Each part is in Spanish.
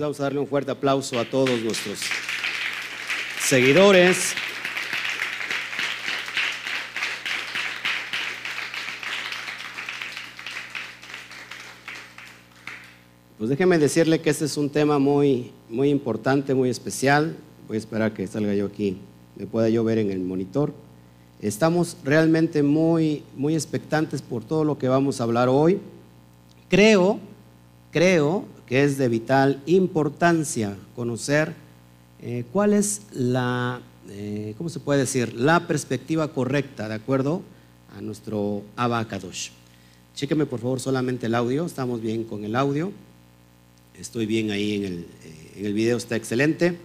Vamos a darle un fuerte aplauso a todos nuestros seguidores. Pues déjeme decirle que este es un tema muy, muy importante, muy especial. Voy a esperar que salga yo aquí, me pueda yo ver en el monitor. Estamos realmente muy, muy expectantes por todo lo que vamos a hablar hoy. Creo, creo que es de vital importancia conocer eh, cuál es la, eh, ¿cómo se puede decir? La perspectiva correcta, de acuerdo a nuestro Abacadosh. Chéqueme por favor solamente el audio, estamos bien con el audio. Estoy bien ahí en el, eh, en el video, está excelente.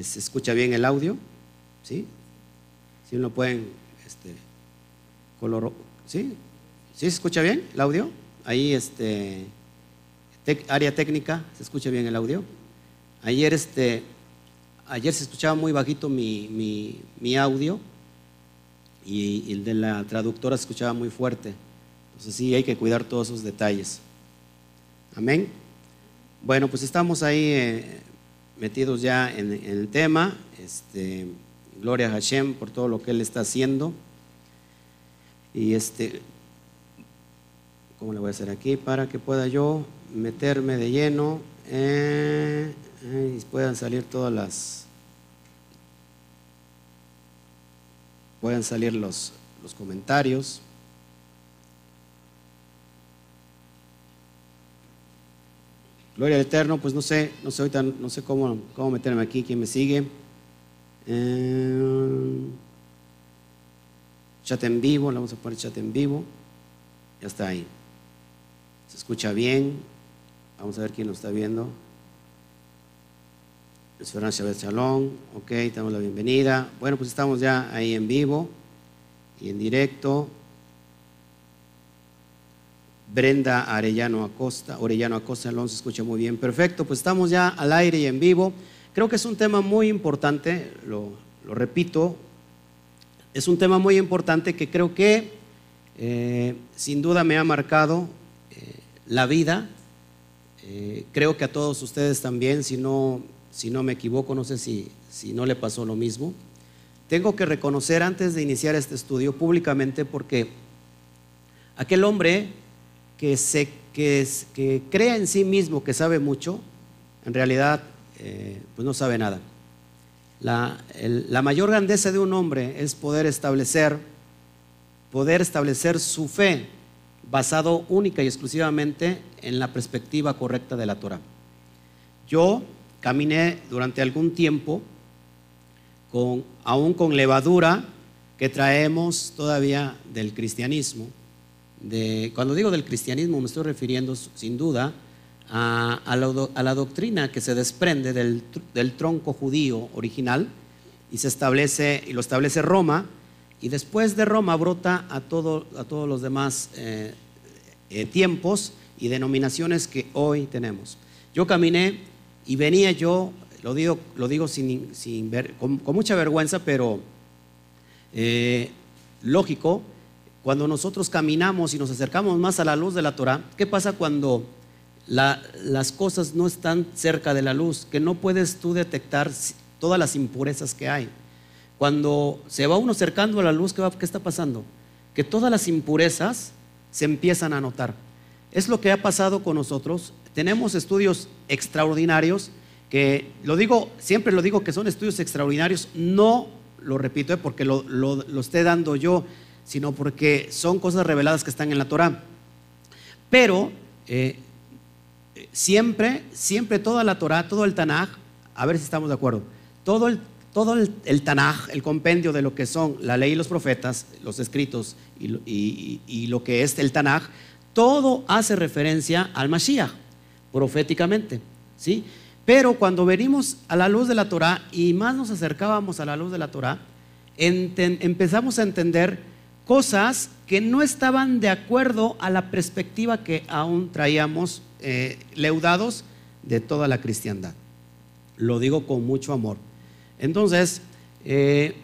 ¿Se escucha bien el audio? ¿Sí? Si uno pueden, este, color, ¿sí? ¿Sí se escucha bien el audio? Ahí, este, área técnica, ¿se escucha bien el audio? Ayer, este, ayer se escuchaba muy bajito mi, mi, audio y, el de la traductora se escuchaba muy fuerte. Entonces sí, hay que cuidar todos esos detalles. Amén. Bueno, pues estamos ahí eh, metidos ya en, el tema. Este, gloria a Hashem por todo lo que Él está haciendo. Y este, ¿cómo le voy a hacer aquí? Para que pueda yo meterme de lleno eh, y puedan salir todas las. Puedan salir los, los comentarios. Gloria al Eterno, pues no sé, no sé ahorita, no sé cómo, cómo meterme aquí, quién me sigue. Eh, chat en vivo, le vamos a poner chat en vivo. Ya está ahí. Se escucha bien. Vamos a ver quién nos está viendo. Esperanza Chávez Chalón. Ok, damos la bienvenida. Bueno, pues estamos ya ahí en vivo y en directo. Brenda Arellano Acosta, Orellano Acosta Alonso, se escucha muy bien. Perfecto, pues estamos ya al aire y en vivo. Creo que es un tema muy importante, lo, repito, es un tema muy importante que creo que eh, sin duda me ha marcado eh, la vida. Eh, creo que a todos ustedes también, si no, si no me equivoco, no sé si, si no le pasó lo mismo. Tengo que reconocer antes de iniciar este estudio públicamente porque aquel hombre que, se, que, que crea en sí mismo que sabe mucho, en realidad eh, pues no sabe nada. La, la, mayor grandeza de un hombre es poder establecer, poder establecer su fe basado única y exclusivamente en la perspectiva correcta de la Torah. Yo caminé durante algún tiempo con, aún con levadura que traemos todavía del cristianismo cuando digo del cristianismo me estoy refiriendo sin duda a, la, doctrina que se desprende del, tronco judío original y se establece y lo establece Roma y después de Roma brota a, a todos los demás eh, eh, tiempos y denominaciones que hoy tenemos. Yo caminé y venía yo, lo digo, lo digo sin, con, mucha vergüenza, pero eh, lógico, cuando nosotros caminamos y nos acercamos más a la luz de la Torah, ¿qué pasa cuando las cosas no están cerca de la luz? Que no puedes tú detectar todas las impurezas que hay. Cuando se va uno acercando a la luz, ¿qué, ¿qué está pasando? Que todas las impurezas se empiezan a notar. Es lo que ha pasado con nosotros. Tenemos estudios extraordinarios que, lo digo, siempre lo digo que son estudios extraordinarios, no lo repito eh, porque lo, lo esté dando yo sino porque son cosas reveladas que están en la Torah. Pero eh, siempre, siempre toda la Torah, todo el Tanaj, a ver si estamos de acuerdo, todo el, todo el, Tanaj, el compendio de lo que son la ley y los profetas, los escritos y, lo que es el Tanaj, todo hace referencia al Mashiach, proféticamente, ¿sí? Pero cuando venimos a la luz de la Torah y más nos acercábamos a la luz de la Torah, empezamos a entender cosas que no estaban de acuerdo a la perspectiva que aún traíamos eh, leudados de toda la cristiandad. Lo digo con mucho amor. Entonces, eh,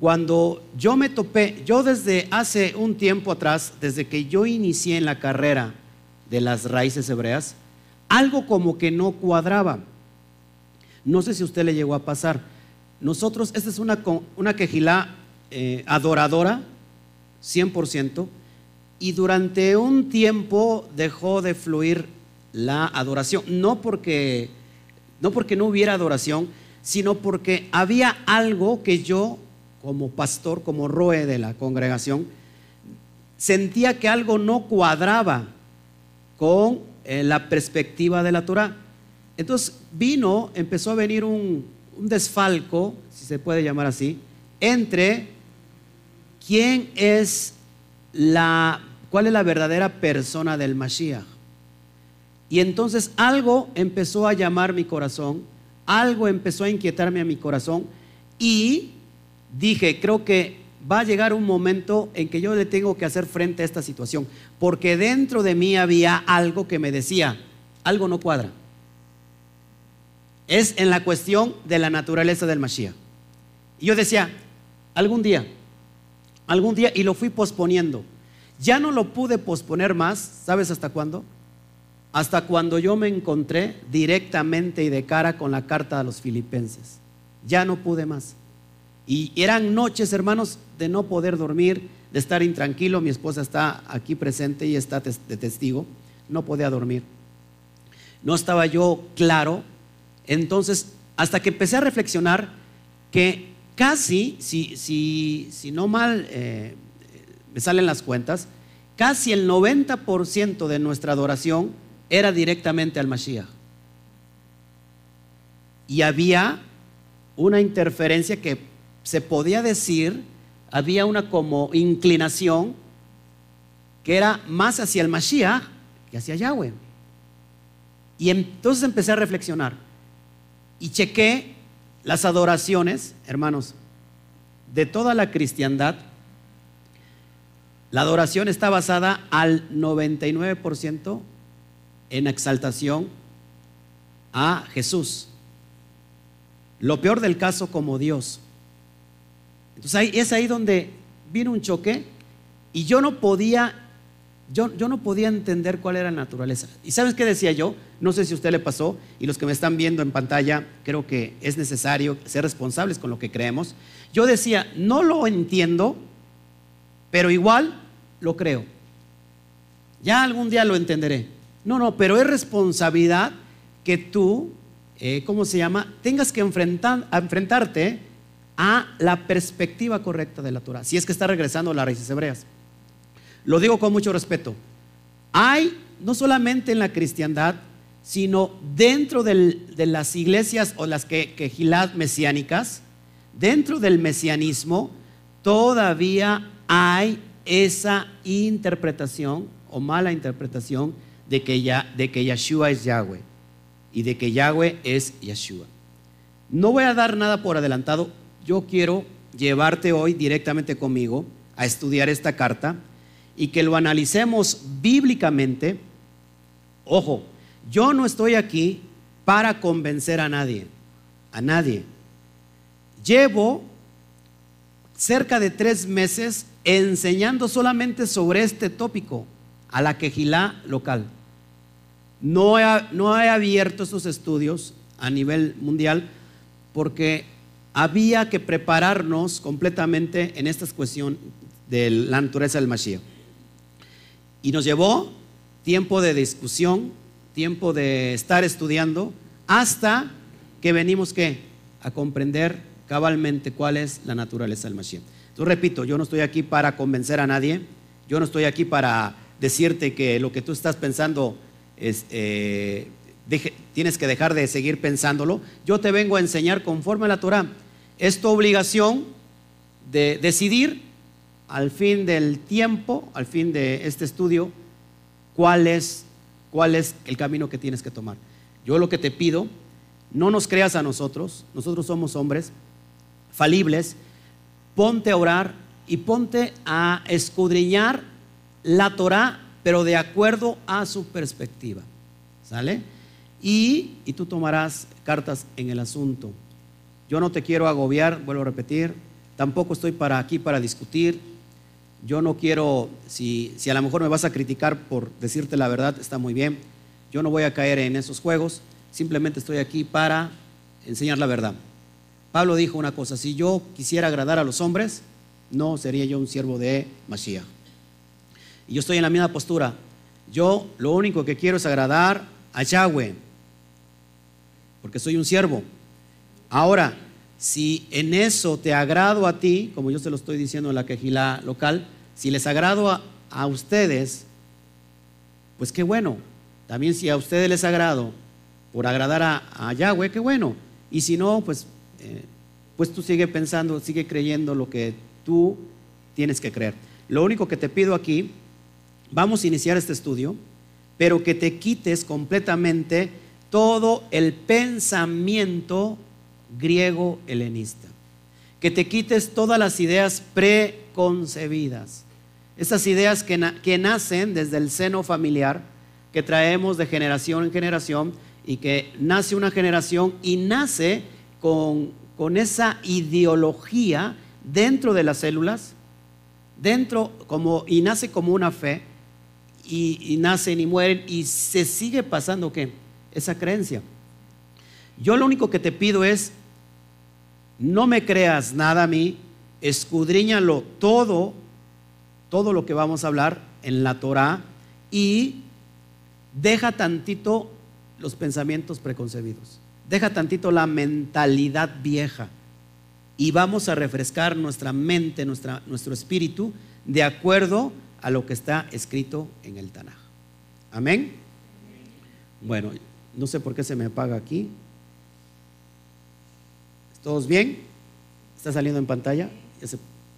cuando yo me topé, yo desde hace un tiempo atrás, desde que yo inicié en la carrera de las raíces hebreas, algo como que no cuadraba. No sé si a usted le llegó a pasar. Nosotros, esta es una, una quejilá eh, adoradora, 100%, y durante un tiempo dejó de fluir la adoración. No porque no, porque no hubiera adoración, sino porque había algo que yo, como pastor, como roe de la congregación, sentía que algo no cuadraba con eh, la perspectiva de la Torah. Entonces vino, empezó a venir un, desfalco, si se puede llamar así, entre quién es la, cuál es la verdadera persona del Mashiach. Y entonces algo empezó a llamar mi corazón, algo empezó a inquietarme a mi corazón y dije, creo que va a llegar un momento en que yo le tengo que hacer frente a esta situación, porque dentro de mí había algo que me decía, algo no cuadra. Es en la cuestión de la naturaleza del Mashiach. Y yo decía, algún día, algún día, y lo fui posponiendo. Ya no lo pude posponer más, ¿sabes hasta cuándo? Hasta cuando yo me encontré directamente y de cara con la carta a los filipenses. Ya no pude más. Y eran noches, hermanos, de no poder dormir, de estar intranquilo. Mi esposa está aquí presente y está de testigo. No podía dormir. No estaba yo claro. Entonces, hasta que empecé a reflexionar que casi, si, si, si no mal eh, me salen las cuentas, casi el 90% de nuestra adoración era directamente al Mashiach. Y había una interferencia que se podía decir, había una como inclinación que era más hacia el Mashiach que hacia Yahweh. Y entonces empecé a reflexionar y chequé las adoraciones, hermanos, de toda la cristiandad. La adoración está basada al 99% en exaltación a Jesús. Lo peor del caso como Dios. Entonces ahí, es ahí donde vino un choque y yo no podía, yo, no podía entender cuál era la naturaleza. ¿Y sabes qué decía yo? No sé si a usted le pasó y los que me están viendo en pantalla, creo que es necesario ser responsables con lo que creemos. Yo decía, no lo entiendo, pero igual lo creo. Ya algún día lo entenderé. No, no, pero es responsabilidad que tú, eh, ¿cómo se llama? Tengas que enfrentar, enfrentarte a la perspectiva correcta de la Torah, si es que está regresando a las raíces hebreas. Lo digo con mucho respeto. Hay, no solamente en la cristiandad, sino dentro de las iglesias o las que, mesiánicas, dentro del mesianismo, todavía hay esa interpretación o mala interpretación de que, ya, de que Yahshua es Yahweh y de que Yahweh es Yahshua. No voy a dar nada por adelantado, yo quiero llevarte hoy directamente conmigo a estudiar esta carta y que lo analicemos bíblicamente. Ojo, yo no estoy aquí para convencer a nadie, a nadie. Llevo cerca de tres meses enseñando solamente sobre este tópico a la quejilá local. No he, no he abierto estos estudios a nivel mundial porque había que prepararnos completamente en esta cuestión de la naturaleza del Mashiach. Y nos llevó tiempo de discusión, tiempo de estar estudiando, hasta que venimos ¿qué? a comprender cabalmente cuál es la naturaleza del Mashiach. Entonces, repito, yo no estoy aquí para convencer a nadie, yo no estoy aquí para decirte que lo que tú estás pensando es, eh, tienes que dejar de seguir pensándolo. Yo te vengo a enseñar conforme a la Torah es tu obligación de decidir al fin del tiempo, al fin de este estudio, cuál es, cuál es el camino que tienes que tomar. Yo lo que te pido, no nos creas a nosotros, nosotros somos hombres falibles, ponte a orar y ponte a escudriñar la Torah, pero de acuerdo a su perspectiva. ¿Sale? Y, y tú tomarás cartas en el asunto. Yo no te quiero agobiar, vuelvo a repetir, tampoco estoy para aquí para discutir. Yo no quiero, si, si a lo mejor me vas a criticar por decirte la verdad, está muy bien. yo no voy a caer en esos juegos, simplemente estoy aquí para enseñar la verdad. Pablo dijo una cosa, si yo quisiera agradar a los hombres, no sería yo un siervo de Mashiach. Y yo estoy en la misma postura. Yo lo único que quiero es agradar a Yahweh, porque soy un siervo. Ahora, si en eso te agrado a ti, como yo se lo estoy diciendo en la quejila local, si les agrado a, ustedes, pues qué bueno. También si a ustedes les agrado por agradar a, Yahweh, qué bueno. Y si no, pues, eh, pues tú sigue pensando, sigue creyendo lo que tú tienes que creer. Lo único que te pido aquí, vamos a iniciar este estudio, pero que te quites completamente todo el pensamiento griego helenista. Que te quites todas las ideas preconcebidas. Esas ideas que, que nacen desde el seno familiar, que traemos de generación en generación y que nace una generación y nace con, con esa ideología dentro de las células, dentro como, y nace como una fe, y, nacen y mueren, y se sigue pasando ¿qué? esa creencia. Yo lo único que te pido es no me creas nada a mí, escudriñalo todo, todo lo que vamos a hablar en la Torah y deja tantito los pensamientos preconcebidos, deja tantito la mentalidad vieja y vamos a refrescar nuestra mente, nuestra, nuestro espíritu de acuerdo a lo que está escrito en el Tanaj. Amén. Bueno, no sé por qué se me apaga aquí. ¿Todos bien? ¿Está saliendo en pantalla?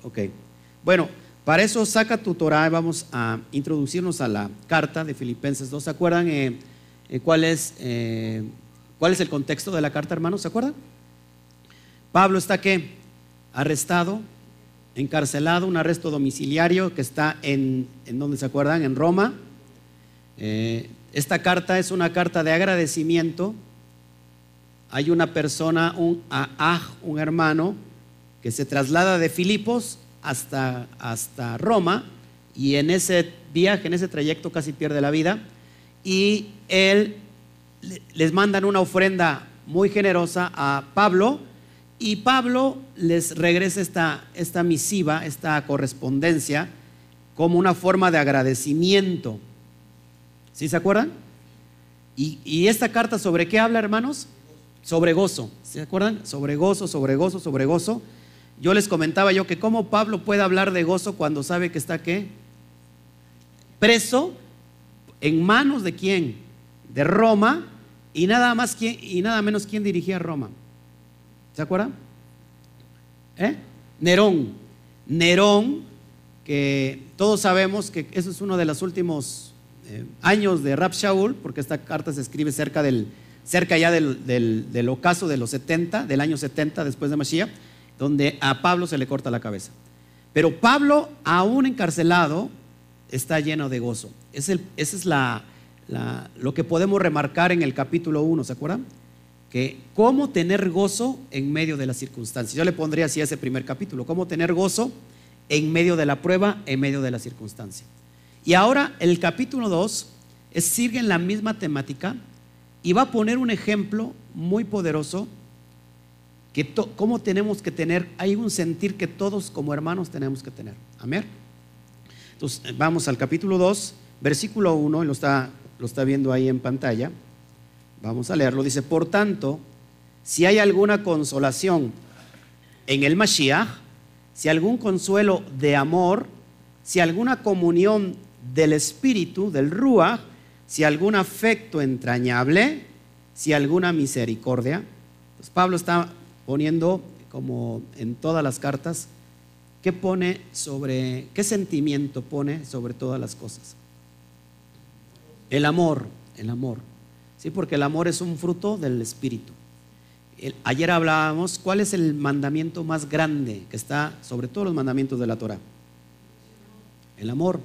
Ok. Bueno, para eso saca tu Torah vamos a introducirnos a la carta de Filipenses 2. ¿Se acuerdan eh, eh, cuál, es, eh, cuál es el contexto de la carta, hermanos? ¿Se acuerdan? Pablo está qué? Arrestado, encarcelado, un arresto domiciliario que está en, ¿en dónde se acuerdan? En Roma. esta carta es una carta de agradecimiento hay una persona, un un hermano, que se traslada de Filipos hasta, hasta Roma y en ese viaje, en ese trayecto casi pierde la vida y él les mandan una ofrenda muy generosa a Pablo y Pablo les regresa esta, esta misiva, esta correspondencia como una forma de agradecimiento. ¿Sí se acuerdan? Y, esta carta sobre qué habla, hermanos? sobre gozo. ¿Se acuerdan? Sobre gozo, sobre gozo, sobre gozo. Yo les comentaba yo que cómo Pablo puede hablar de gozo cuando sabe que está qué? Preso en manos de quién? De Roma y nada más y nada menos quién dirigía Roma. ¿Se acuerdan? ¿Eh? Nerón. Nerón, que todos sabemos que eso es uno de los últimos eh, años de Rab Shaul, porque esta carta se escribe cerca del cerca ya del, ocaso de los 70, del año 70 después de Mashiach, donde a Pablo se le corta la cabeza. Pero Pablo, aún encarcelado, está lleno de gozo. Es el, esa es la, lo que podemos remarcar en el capítulo 1, ¿se acuerdan? Que cómo tener gozo en medio de las circunstancias. Yo le pondría así ese primer capítulo, cómo tener gozo en medio de la prueba, en medio de la circunstancia. Y ahora el capítulo 2 sigue en la misma temática, y va a poner un ejemplo muy poderoso que cómo tenemos que tener, hay un sentir que todos como hermanos tenemos que tener. Amén. Entonces, vamos al capítulo 2, versículo 1, lo está, lo está viendo ahí en pantalla. Vamos a leerlo. Dice, por tanto, si hay alguna consolación en el Mashiach, si algún consuelo de amor, si alguna comunión del Espíritu, del Ruach, si algún afecto entrañable, si alguna misericordia. Pues Pablo está poniendo, como en todas las cartas, ¿qué pone sobre, qué sentimiento pone sobre todas las cosas? El amor, el amor. Sí, porque el amor es un fruto del Espíritu. ayer hablábamos, ¿cuál es el mandamiento más grande que está sobre todos los mandamientos de la Torah? El amor.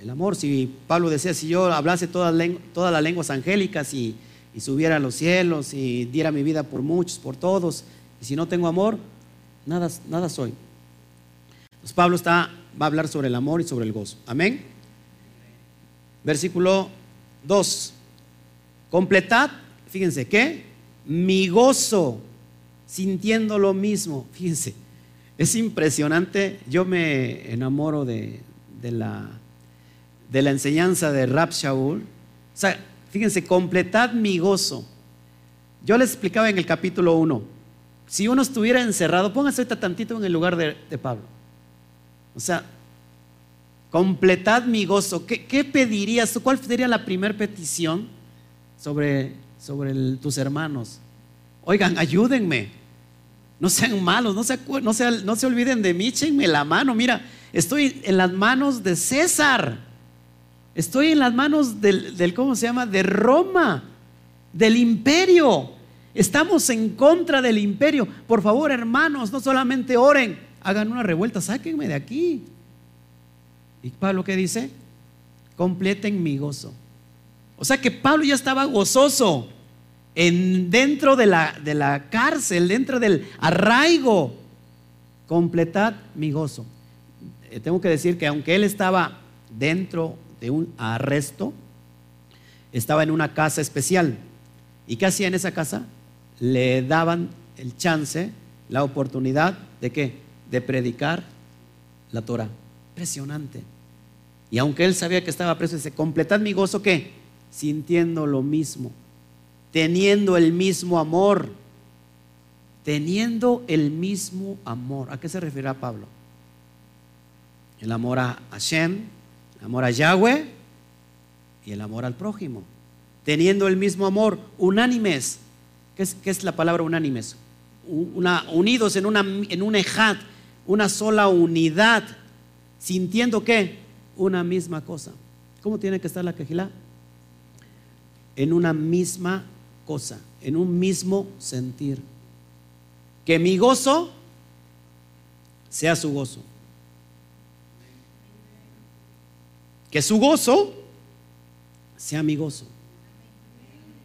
El amor, si Pablo decía, si yo hablase todas, las lenguas angélicas y, subiera a los cielos y diera mi vida por muchos, por todos, y si no tengo amor, nada, nada soy. Pues Pablo está, va a hablar sobre el amor y sobre el gozo. Amén. Versículo 2. Completad, fíjense, ¿qué? Mi gozo, sintiendo lo mismo. Fíjense, es impresionante. Yo me enamoro de, la, de la enseñanza de Rab Shaul. O sea, fíjense, completad mi gozo. Yo les explicaba en el capítulo 1, si uno estuviera encerrado, póngase ahorita tantito en el lugar de, Pablo. O sea, completad mi gozo. ¿Qué, pedirías tú? ¿Cuál sería la primera petición sobre, sobre tus hermanos? Oigan, ayúdenme. No sean malos, no se, no, no se olviden de mí, échenme la mano. Mira, estoy en las manos de César. Estoy en las manos del, del ¿cómo se llama? De Roma, del imperio. Estamos en contra del imperio. Por favor, hermanos, no solamente oren, hagan una revuelta, sáquenme de aquí. ¿Y Pablo qué dice? Completen mi gozo. O sea que Pablo ya estaba gozoso en, dentro de la, de la cárcel, dentro del arraigo. Completad mi gozo. Eh, tengo que decir que aunque él estaba dentro de un arresto, estaba en una casa especial. ¿Y qué hacía en esa casa? le daban el chance, la oportunidad de qué? De predicar la Torah. Impresionante. Y aunque él sabía que estaba preso, dice, completad mi gozo ¿qué? Sintiendo lo mismo, teniendo el mismo amor, teniendo el mismo amor. ¿A qué se refiere Pablo? El amor a Hashem, el amor a Yahweh y el amor al prójimo. Teniendo el mismo amor, unánimes, ¿Qué es, la palabra unánimes? Unidos en, una, en un ejad, una sola unidad, sintiendo que una misma cosa. ¿Cómo tiene que estar la quejilá? En una misma cosa, en un mismo sentir. Que mi gozo sea su gozo. Que su gozo sea mi gozo.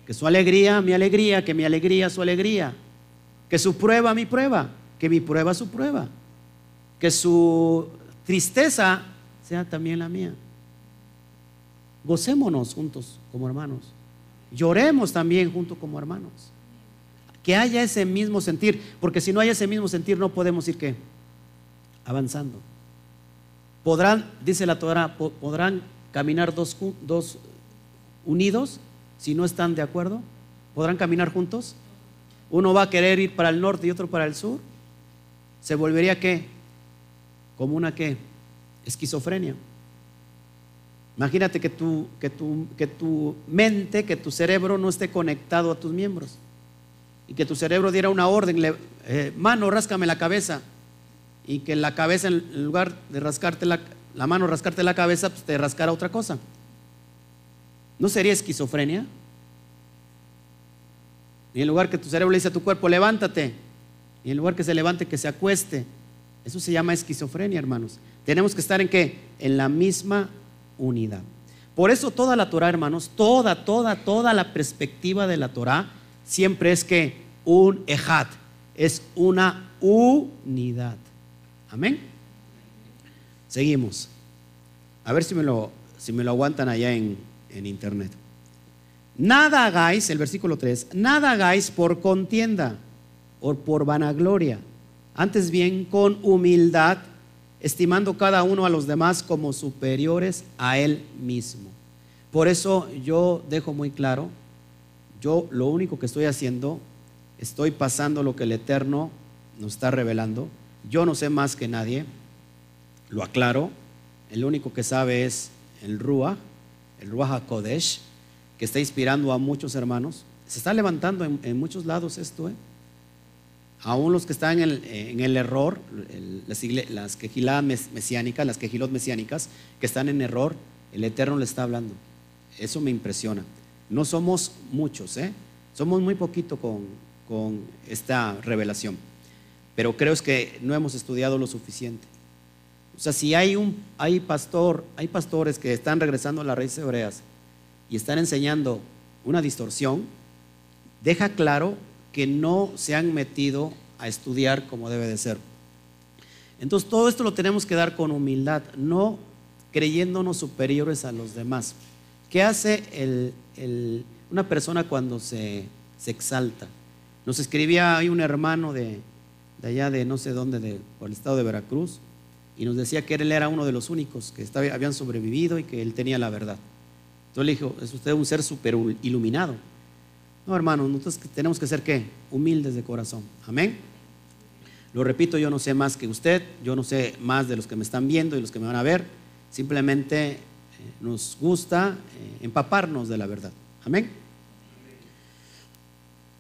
Que su alegría, mi alegría, que mi alegría, su alegría. Que su prueba, mi prueba. Que mi prueba, su prueba. Que su tristeza sea también la mía. Gocémonos juntos como hermanos. Lloremos también juntos como hermanos. Que haya ese mismo sentir. Porque si no hay ese mismo sentir, no podemos ir qué? Avanzando. Podrán, dice la Torah, podrán caminar dos, dos unidos si no están de acuerdo? ¿Podrán caminar juntos? Uno va a querer ir para el norte y otro para el sur. ¿Se volvería qué? Como una qué? Esquizofrenia. Imagínate que tu, que, tu, que tu mente, que tu cerebro no esté conectado a tus miembros. Y que tu cerebro diera una orden, eh, mano, ráscame la cabeza. Y que la cabeza, en lugar de rascarte la, la mano, rascarte la cabeza, pues te rascara otra cosa. ¿No sería esquizofrenia? Y en lugar que tu cerebro le dice a tu cuerpo, levántate, y en lugar que se levante, que se acueste. Eso se llama esquizofrenia, hermanos. Tenemos que estar en qué? En la misma unidad. Por eso toda la Torah, hermanos, toda, toda, toda la perspectiva de la Torah siempre es que un ejad, es una unidad. Amén. Seguimos. A ver si me lo, si me lo aguantan allá en, en internet. Nada hagáis, el versículo 3, nada hagáis por contienda o por vanagloria, antes bien con humildad, estimando cada uno a los demás como superiores a él mismo. Por eso yo dejo muy claro, yo lo único que estoy haciendo, estoy pasando lo que el Eterno nos está revelando. Yo no sé más que nadie, lo aclaro, el único que sabe es el Ruach, el Ruach Kodesh, que está inspirando a muchos hermanos. Se está levantando en, muchos lados esto, ¿eh? Aún los que están en el, error, las, quejilá mesiánicas, las quejilot mesiánicas, que están en error, el Eterno le está hablando. Eso me impresiona. No somos muchos, ¿eh? Somos muy poquito con, con esta revelación. Pero creo que no hemos estudiado lo suficiente. O sea, si hay un hay pastor, hay pastores que están regresando a las raíces hebreas y están enseñando una distorsión, deja claro que no se han metido a estudiar como debe de ser. Entonces todo esto lo tenemos que dar con humildad, no creyéndonos superiores a los demás. ¿Qué hace el, una persona cuando se, se exalta. Nos escribía ahí un hermano de, de allá de no sé dónde, de, por el estado de Veracruz, y nos decía que él era uno de los únicos que estaba, habían sobrevivido y que él tenía la verdad. Entonces le dijo, es usted un ser súper iluminado. No, hermano, nosotros tenemos que ser qué? Humildes de corazón. Amén. Lo repito, yo no sé más que usted, yo no sé más de los que me están viendo y los que me van a ver. Simplemente eh, nos gusta eh, empaparnos de la verdad. Amén.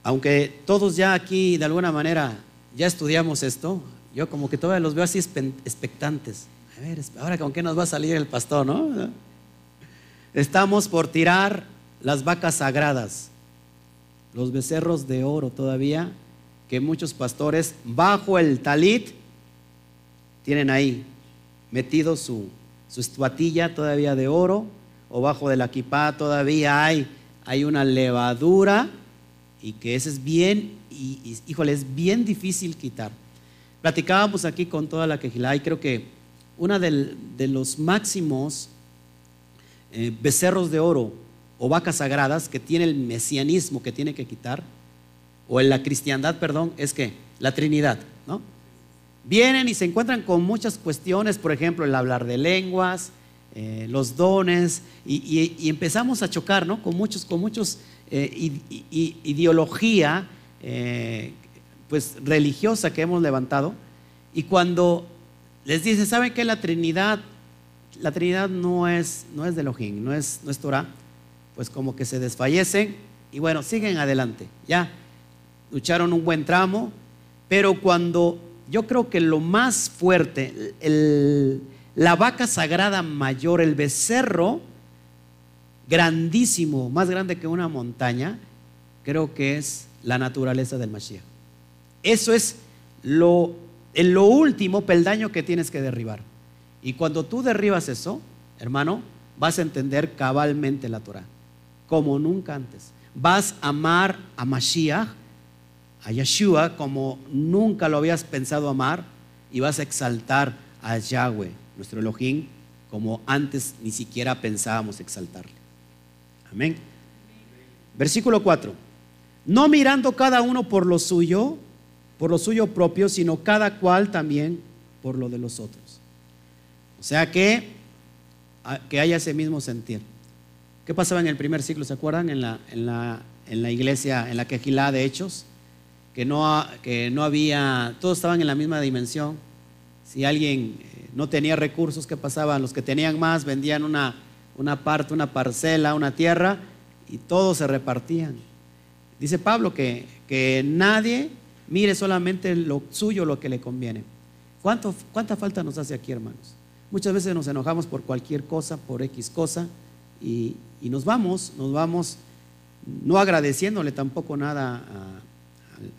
Aunque todos ya aquí de alguna manera ya estudiamos esto, yo como que todavía los veo así expectantes. A ver, ahora con qué nos va a salir el pastor, ¿no? Estamos por tirar las vacas sagradas, los becerros de oro todavía, que muchos pastores bajo el talit tienen ahí metido su, su estuatilla todavía de oro, o bajo de la kipá todavía hay, hay una levadura, y que ese es bien, y, híjole, es bien difícil quitar. Platicábamos aquí con toda la quejilá y creo que uno de los máximos eh, becerros de oro o vacas sagradas que tiene el mesianismo que tiene que quitar, o en la cristiandad, perdón, es que la Trinidad, ¿no? Vienen y se encuentran con muchas cuestiones, por ejemplo, el hablar de lenguas, eh, los dones, y, empezamos a chocar, ¿no? Con muchos, con muchos eh, ideología eh, pues religiosa que hemos levantado y cuando les dice, ¿saben qué? La Trinidad, la Trinidad no es, no es de Elohim, no es, no es Torah, pues como que se desfallecen y bueno, siguen adelante, ya lucharon un buen tramo, pero cuando yo creo que lo más fuerte, la vaca sagrada mayor, el becerro grandísimo, más grande que una montaña, creo que es la naturaleza del Mashiach. Eso es lo, lo último peldaño que tienes que derribar. Y cuando tú derribas eso, hermano, vas a entender cabalmente la Torah, como nunca antes. Vas a amar a Mashiach, a Yeshua, como nunca lo habías pensado amar, y vas a exaltar a Yahweh, nuestro Elohim, como antes ni siquiera pensábamos exaltarle. Amén. Versículo 4 no mirando cada uno por lo suyo, por lo suyo propio, sino cada cual también por lo de los otros. O sea que, que haya ese mismo sentir. ¿Qué pasaba en el primer siglo? ¿Se acuerdan? En la, en en la iglesia, en la quejilá de Hechos, que no, había, todos estaban en la misma dimensión. Si alguien eh, no tenía recursos, ¿qué pasaba? Los que tenían más vendían una, una parte, una parcela, una tierra, y todos se repartían. Dice Pablo que, que nadie mire solamente lo suyo, lo que le conviene. ¿Cuánto, ¿Cuánta falta nos hace aquí, hermanos? Muchas veces nos enojamos por cualquier cosa, por X cosa, y, nos vamos, nos vamos no agradeciéndole tampoco nada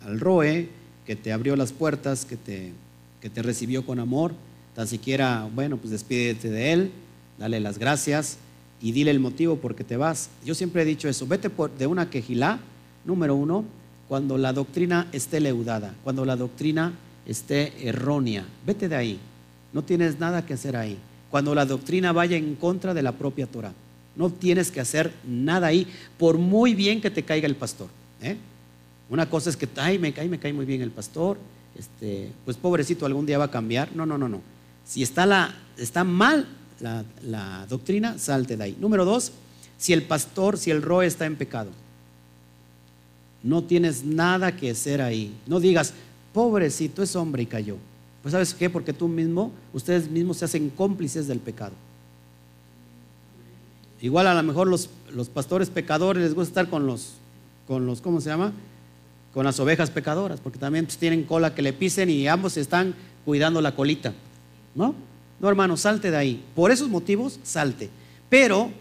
al, ROE, que te abrió las puertas, que te, que te recibió con amor, tan siquiera, bueno, pues despídete de él, dale las gracias y dile el motivo por qué te vas. Yo siempre he dicho eso, vete de una quejilá Número uno, cuando la doctrina esté leudada, cuando la doctrina esté errónea. Vete de ahí, no tienes nada que hacer ahí. Cuando la doctrina vaya en contra de la propia Torah, no tienes que hacer nada ahí, por muy bien que te caiga el pastor. ¿eh? Una cosa es que, ay, me cae, me cae muy bien el pastor, este, pues pobrecito, algún día va a cambiar. No, no, no, no. Si está, mal la, la doctrina, salte de ahí. Número dos, si el pastor, si el roe está en pecado. No tienes nada que hacer ahí. No digas, pobrecito, es hombre y cayó. Pues sabes qué, porque tú mismo, ustedes mismos se hacen cómplices del pecado. Igual a lo mejor los, pastores pecadores les gusta estar con los, con los, ¿cómo se llama? Con las ovejas pecadoras, porque también pues, tienen cola que le pisen y ambos están cuidando la colita. ¿No? No, hermano, salte de ahí. Por esos motivos, salte. Pero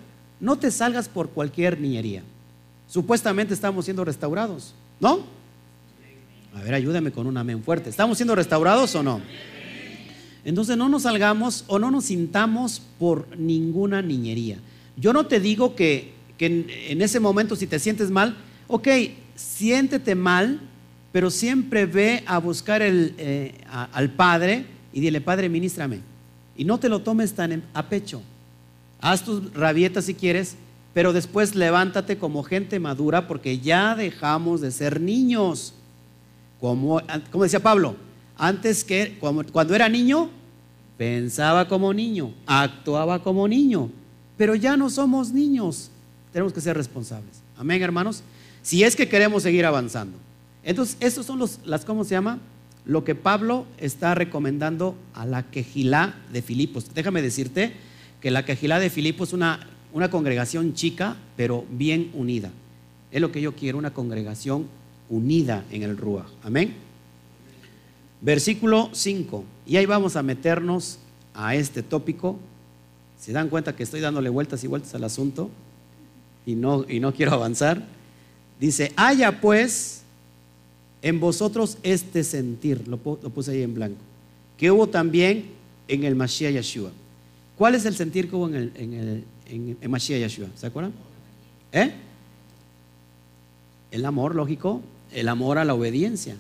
no te salgas por cualquier niñería. Supuestamente estamos siendo restaurados, ¿no? A ver, ayúdame con un amén fuerte. ¿Estamos siendo restaurados o no? Entonces no nos salgamos o no nos sintamos por ninguna niñería. Yo no te digo que, en, ese momento si te sientes mal, ok, siéntete mal, pero siempre ve a buscar eh, al Padre y dile, Padre, ministrame. Y no te lo tomes tan a pecho. Haz tus rabietas si quieres, pero después levántate como gente madura porque ya dejamos de ser niños. Como, como decía Pablo, antes que cuando era niño, pensaba como niño, actuaba como niño, pero ya no somos niños, tenemos que ser responsables. Amén, hermanos. Si es que queremos seguir avanzando. Entonces, estos son los, las, ¿cómo se llama? Lo que Pablo está recomendando a la quejilá de Filipos. Déjame decirte que la quejilá de Filipos es una, una congregación chica, pero bien unida. Es lo que yo quiero, una congregación unida en el Ruach. Amén. Versículo 5. Y ahí vamos a meternos a este tópico. Se dan cuenta que estoy dándole vueltas y vueltas al asunto y no, y no quiero avanzar. Dice, haya pues en vosotros este sentir, lo, puse ahí en blanco, que hubo también en el Mashiach Yeshua. ¿Cuál es el sentir que hubo en el, en el en, Mashiach Yeshua? ¿Se acuerdan? ¿Eh? El amor, lógico, el amor a la obediencia.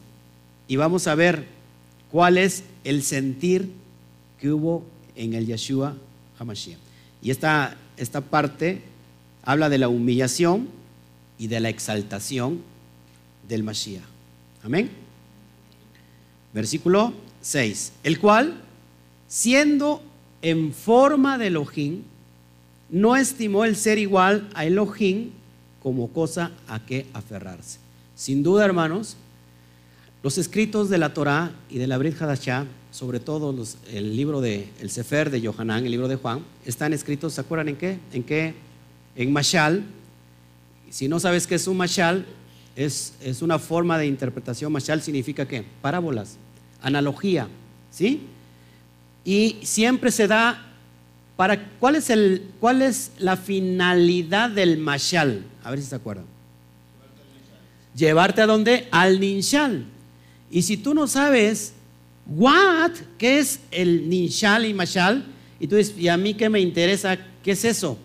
Y vamos a ver cuál es el sentir que hubo en el Yeshua Y esta, esta parte habla de la humillación y de la exaltación del Mashiach. Amén. Versículo 6. El cual, siendo en forma de Elohim, no estimó el ser igual a Elohim como cosa a que aferrarse. Sin duda, hermanos, los escritos de la Torá y de la Brit Hadashah, sobre todo el libro de el Sefer de Yohanan, el libro de Juan, están escritos, ¿se acuerdan en qué? En qué? En Mashal. Si no sabes qué es un Mashal, es, es una forma de interpretación. Mashal significa qué? Parábolas, analogía, ¿sí? Y siempre se da para ¿cuál es el cuál es la finalidad del Mashal? A ver si se acuerdan. Llevarte a dónde? Al Ninshal. Y si tú no sabes, what, ¿qué es el ninshal y mashal? Y tú dices, ¿y a mí qué me interesa? ¿Qué es eso?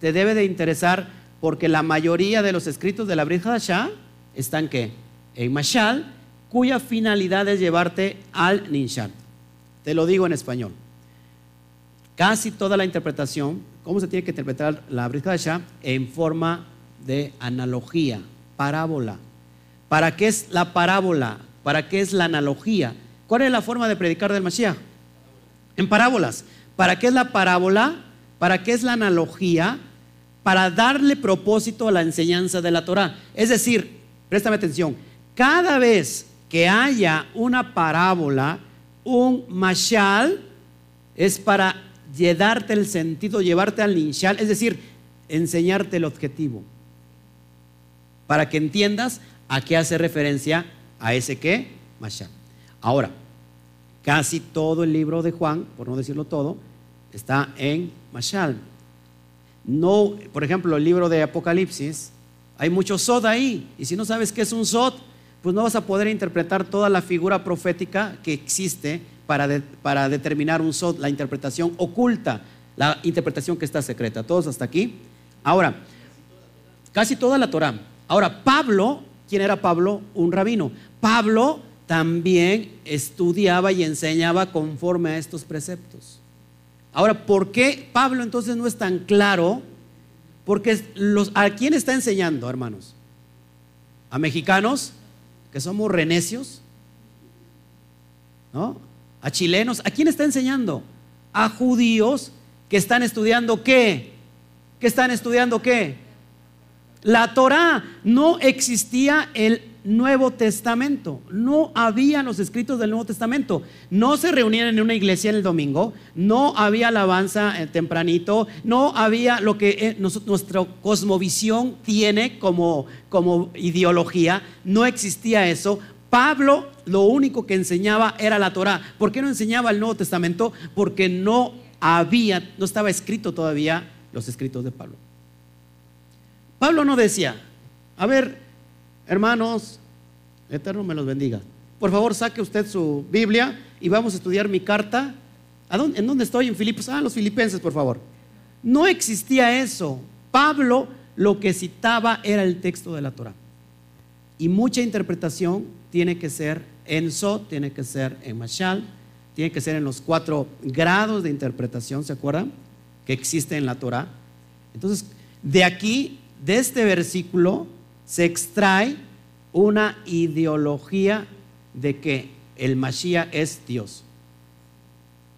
Te debe de interesar porque la mayoría de los escritos de la Brit Hadashah están ¿qué? En mashal, cuya finalidad es llevarte al ninshal. Te lo digo en español. Casi toda la interpretación, ¿cómo se tiene que interpretar la Brit Hadashah? En forma de analogía, parábola. ¿Para qué es la parábola? ¿Para qué es la analogía? ¿Cuál es la forma de predicar del Mashiach? En parábolas. ¿Para qué es la parábola? ¿Para qué es la analogía? Para darle propósito a la enseñanza de la Torah. Es decir, préstame atención, cada vez que haya una parábola, un mashal, es para darte el sentido, llevarte al ninshal, es decir, enseñarte el objetivo. Para que entiendas a qué hace referencia a ese qué? Mashal. Ahora, casi todo el libro de Juan, por no decirlo todo, está en Mashal. No, por ejemplo, el libro de Apocalipsis, hay mucho Sod ahí, y si no sabes qué es un Sod, pues no vas a poder interpretar toda la figura profética que existe para, para determinar un Sod, la interpretación oculta, la interpretación que está secreta. Todos hasta aquí. Ahora, casi toda la Torah. Ahora, Pablo, ¿quién era Pablo? Un rabino. Pablo también estudiaba y enseñaba conforme a estos preceptos. Ahora, ¿por qué Pablo entonces no es tan claro? Porque ¿a quién está enseñando, hermanos? ¿A mexicanos que somos renecios? ¿No? ¿A chilenos? ¿A quién está enseñando? A judíos que están estudiando qué? ¿Que están estudiando qué? La Torah no existía el Nuevo Testamento. No había los escritos del Nuevo Testamento. No se reunían en una iglesia en el domingo. No había alabanza eh, tempranito. No había lo que eh, nuestra cosmovisión tiene como, como ideología. No existía eso. Pablo lo único que enseñaba era la Torah. ¿Por qué no enseñaba el Nuevo Testamento? Porque no había, no estaba escrito todavía los escritos de Pablo. Pablo no decía, a ver, Hermanos, Eterno me los bendiga. Por favor, saque usted su Biblia y vamos a estudiar mi carta. ¿En dónde estoy? En Filipos. Ah, los filipenses, por favor. No existía eso. Pablo lo que citaba era el texto de la Torah. Y mucha interpretación tiene que ser en Sot, tiene que ser en Mashal, tiene que ser en los cuatro grados de interpretación, ¿se acuerdan? Que existe en la Torah. Entonces, De aquí, de este versículo, se extrae una ideología de que el Mashiach es Dios.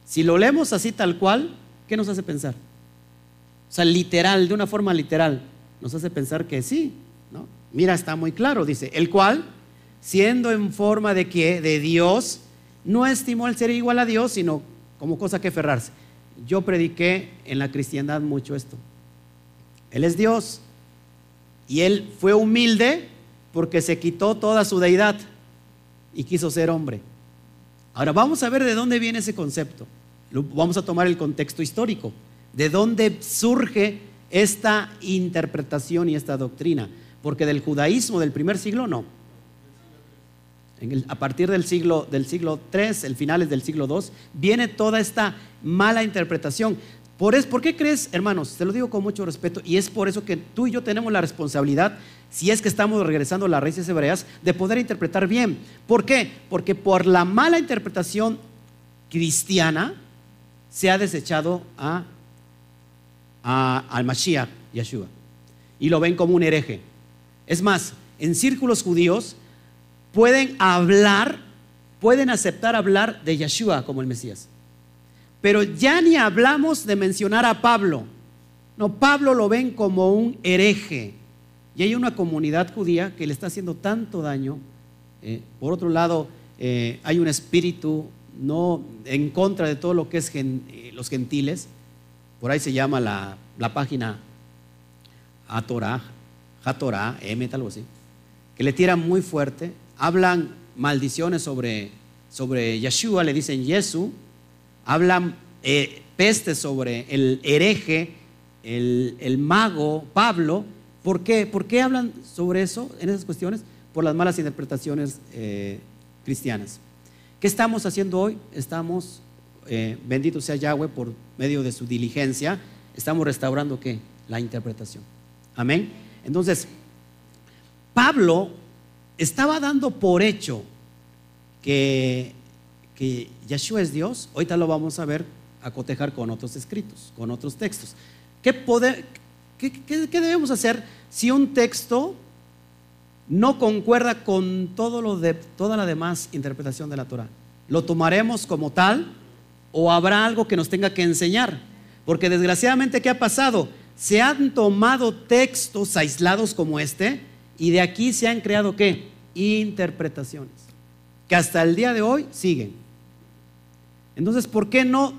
Si lo leemos así tal cual, ¿qué nos hace pensar? O sea, literal, de una forma literal, nos hace pensar que sí, ¿no? Mira, está muy claro, dice, el cual, siendo en forma de que de Dios, no estimó el ser igual a Dios, sino como cosa que ferrarse. Yo prediqué en la cristiandad mucho esto. Él es Dios y él fue humilde porque se quitó toda su deidad y quiso ser hombre. Ahora vamos a ver de dónde viene ese concepto. Vamos a tomar el contexto histórico. ¿De dónde surge esta interpretación y esta doctrina? Porque del judaísmo del primer siglo no. a partir del siglo, del siglo 3, el finales del siglo 2, viene toda esta mala interpretación. Por, es, ¿Por qué crees, hermanos? Te lo digo con mucho respeto y es por eso que tú y yo tenemos la responsabilidad, si es que estamos regresando a las raíces hebreas, de poder interpretar bien. ¿Por qué? Porque por la mala interpretación cristiana se ha desechado a, al Mashiach, Yeshua, y lo ven como un hereje. Es más, en círculos judíos pueden hablar, pueden aceptar hablar de Yeshua como el Mesías. Pero ya ni hablamos de mencionar a Pablo. No, Pablo lo ven como un hereje. Y hay una comunidad judía que le está haciendo tanto daño. Eh, por otro lado, eh, hay un espíritu no en contra de todo lo que es eh, los gentiles. Por ahí se llama la, página Atorah, Hatorah, M, algo así. Que le tiran muy fuerte. Hablan maldiciones sobre, sobre Yeshua, le dicen Yesu hablan eh, peste sobre el hereje, el, mago Pablo. ¿Por qué? ¿Por qué hablan sobre eso en esas cuestiones? Por las malas interpretaciones eh, cristianas. ¿Qué estamos haciendo hoy? Estamos, eh, bendito sea Yahweh, por medio de su diligencia, estamos restaurando qué? La interpretación. Amén. Entonces, Pablo estaba dando por hecho que que Yeshua es Dios, ahorita lo vamos a ver a cotejar con otros escritos, con otros textos. ¿Qué, poder, qué, debemos hacer si un texto no concuerda con todo lo de, toda la demás interpretación de la Torah? ¿Lo tomaremos como tal o habrá algo que nos tenga que enseñar? Porque desgraciadamente, ¿qué ha pasado? Se han tomado textos aislados como este y de aquí se han creado qué? Interpretaciones que hasta el día de hoy siguen. Entonces, ¿por qué no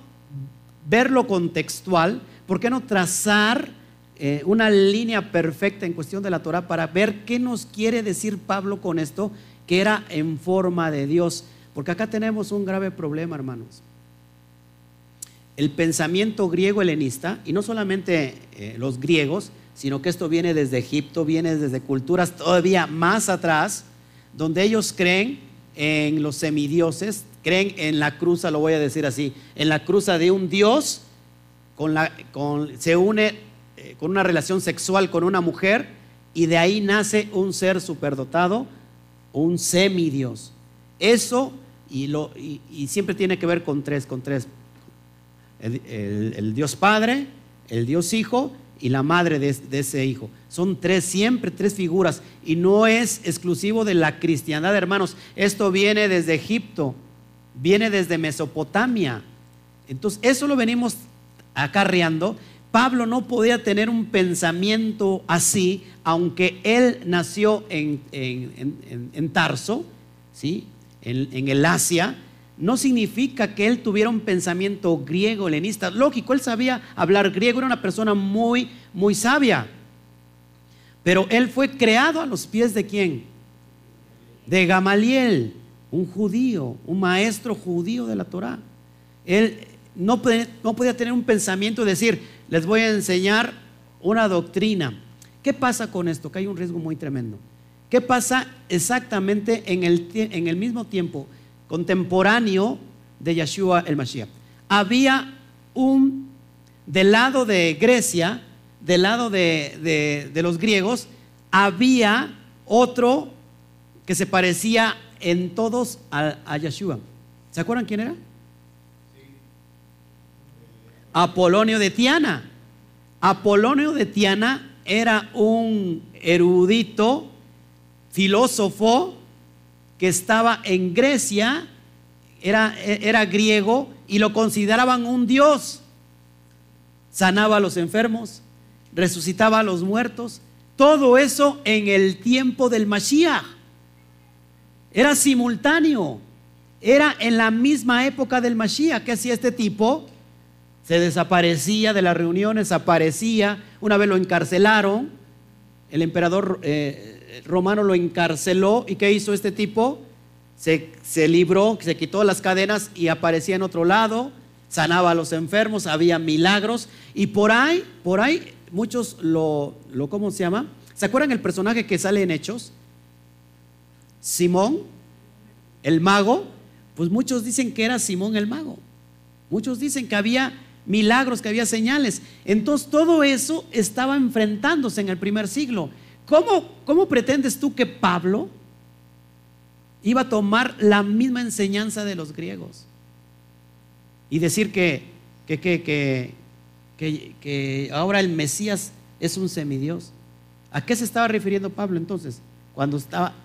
verlo contextual? ¿Por qué no trazar eh, una línea perfecta en cuestión de la Torah para ver qué nos quiere decir Pablo con esto, que era en forma de Dios? Porque acá tenemos un grave problema, hermanos. El pensamiento griego helenista, y no solamente eh, los griegos, sino que esto viene desde Egipto, viene desde culturas todavía más atrás, donde ellos creen en los semidioses, creen en la cruza, lo voy a decir así, en la cruza de un Dios, con la, con, se une eh, con una relación sexual con una mujer y de ahí nace un ser superdotado, un semidios. Eso y, lo, y, siempre tiene que ver con tres, con tres. El, Dios Padre, el Dios Hijo y la madre de, de, ese hijo. Son tres, siempre tres figuras. Y no es exclusivo de la cristiandad, hermanos. Esto viene desde Egipto viene desde Mesopotamia. Entonces, eso lo venimos acarreando. Pablo no podía tener un pensamiento así, aunque él nació en, en, Tarso, ¿sí? en, el Asia, no significa que él tuviera un pensamiento griego, helenista. Lógico, él sabía hablar griego, era una persona muy, muy sabia. Pero él fue creado a los pies de quién? De Gamaliel un judío, un maestro judío de la Torah. Él no, podía tener un pensamiento de decir, les voy a enseñar una doctrina. ¿Qué pasa con esto? Que hay un riesgo muy tremendo. ¿Qué pasa exactamente en el, en el mismo tiempo contemporáneo de Yeshua el Mashiach? Había un, del lado de Grecia, del lado de, de los griegos, había otro que se parecía en todos a, Yeshua. ¿Se acuerdan quién era? Apolonio de Tiana. Apolonio de Tiana era un erudito, filósofo, que estaba en Grecia, era, era griego y lo consideraban un dios. Sanaba a los enfermos, resucitaba a los muertos. Todo eso en el tiempo del Mashiach. Era simultáneo. Era en la misma época del Mashiach. ¿Qué hacía este tipo? Se desaparecía de las reuniones, aparecía. Una vez lo encarcelaron. El emperador eh, romano lo encarceló. ¿Y qué hizo este tipo? Se, se libró, se quitó las cadenas y aparecía en otro lado. Sanaba a los enfermos, había milagros. Y por ahí, por ahí, muchos lo, lo ¿cómo se llama? ¿Se acuerdan el personaje que sale en Hechos? Simón, el mago. Pues muchos dicen que era Simón el mago. Muchos dicen que había milagros, que había señales. Entonces todo eso estaba enfrentándose en el primer siglo. ¿Cómo, cómo pretendes tú que Pablo iba a tomar la misma enseñanza de los griegos? Y decir que, que, que, que, ahora el Mesías es un semidios. ¿A qué se estaba refiriendo Pablo entonces? Cuando estaba,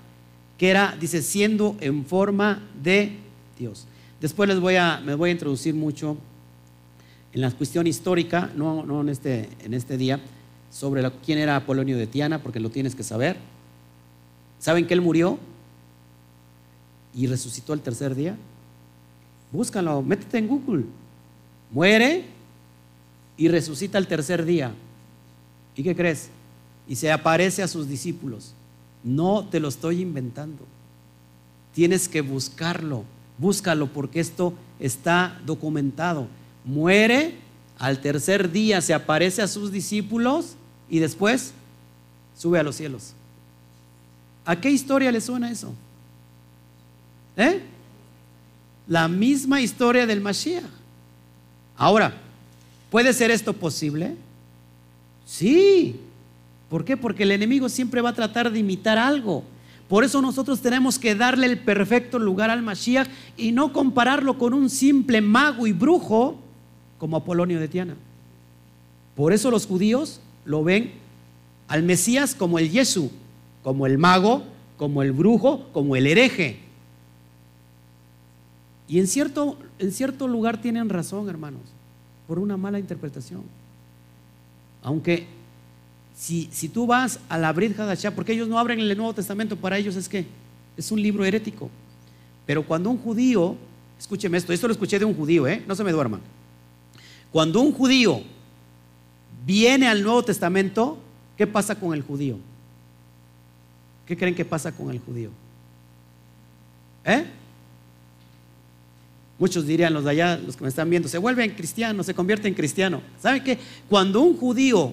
que era, dice, siendo en forma de Dios. Después les voy a, me voy a introducir mucho en la cuestión histórica, no, en, este, en este día, sobre quién era Apolonio de Tiana, porque lo tienes que saber. ¿Saben que él murió y resucitó el tercer día? Búscalo, métete en Google. Muere y resucita el tercer día. ¿Y qué crees? Y se aparece a sus discípulos. No te lo estoy inventando. Tienes que buscarlo. Búscalo porque esto está documentado. Muere, al tercer día se aparece a sus discípulos y después sube a los cielos. ¿A qué historia le suena eso? ¿Eh? La misma historia del Mashiach. Ahora, ¿Puede ser esto posible? Sí. ¿Por qué? Porque el enemigo siempre va a tratar de imitar algo. Por eso nosotros tenemos que darle el perfecto lugar al Mashiach y no compararlo con un simple mago y brujo como Apolonio de Tiana. Por eso los judíos lo ven al Mesías como el Yesu, como el mago, como el brujo, como el hereje. Y en cierto, en cierto lugar tienen razón, hermanos por una mala interpretación. Aunque si, tú vas a la Brit Hadashah, porque ellos no abren el Nuevo Testamento, para ellos es que es un libro herético. Pero cuando un judío, escúcheme esto, esto lo escuché de un judío, ¿eh? no se me duerman. Cuando un judío viene al Nuevo Testamento, ¿qué pasa con el judío? ¿Qué creen que pasa con el judío? ¿Eh? Muchos dirían los de allá, los que me están viendo, se vuelven cristianos, se convierte en cristiano. ¿Saben qué? Cuando un judío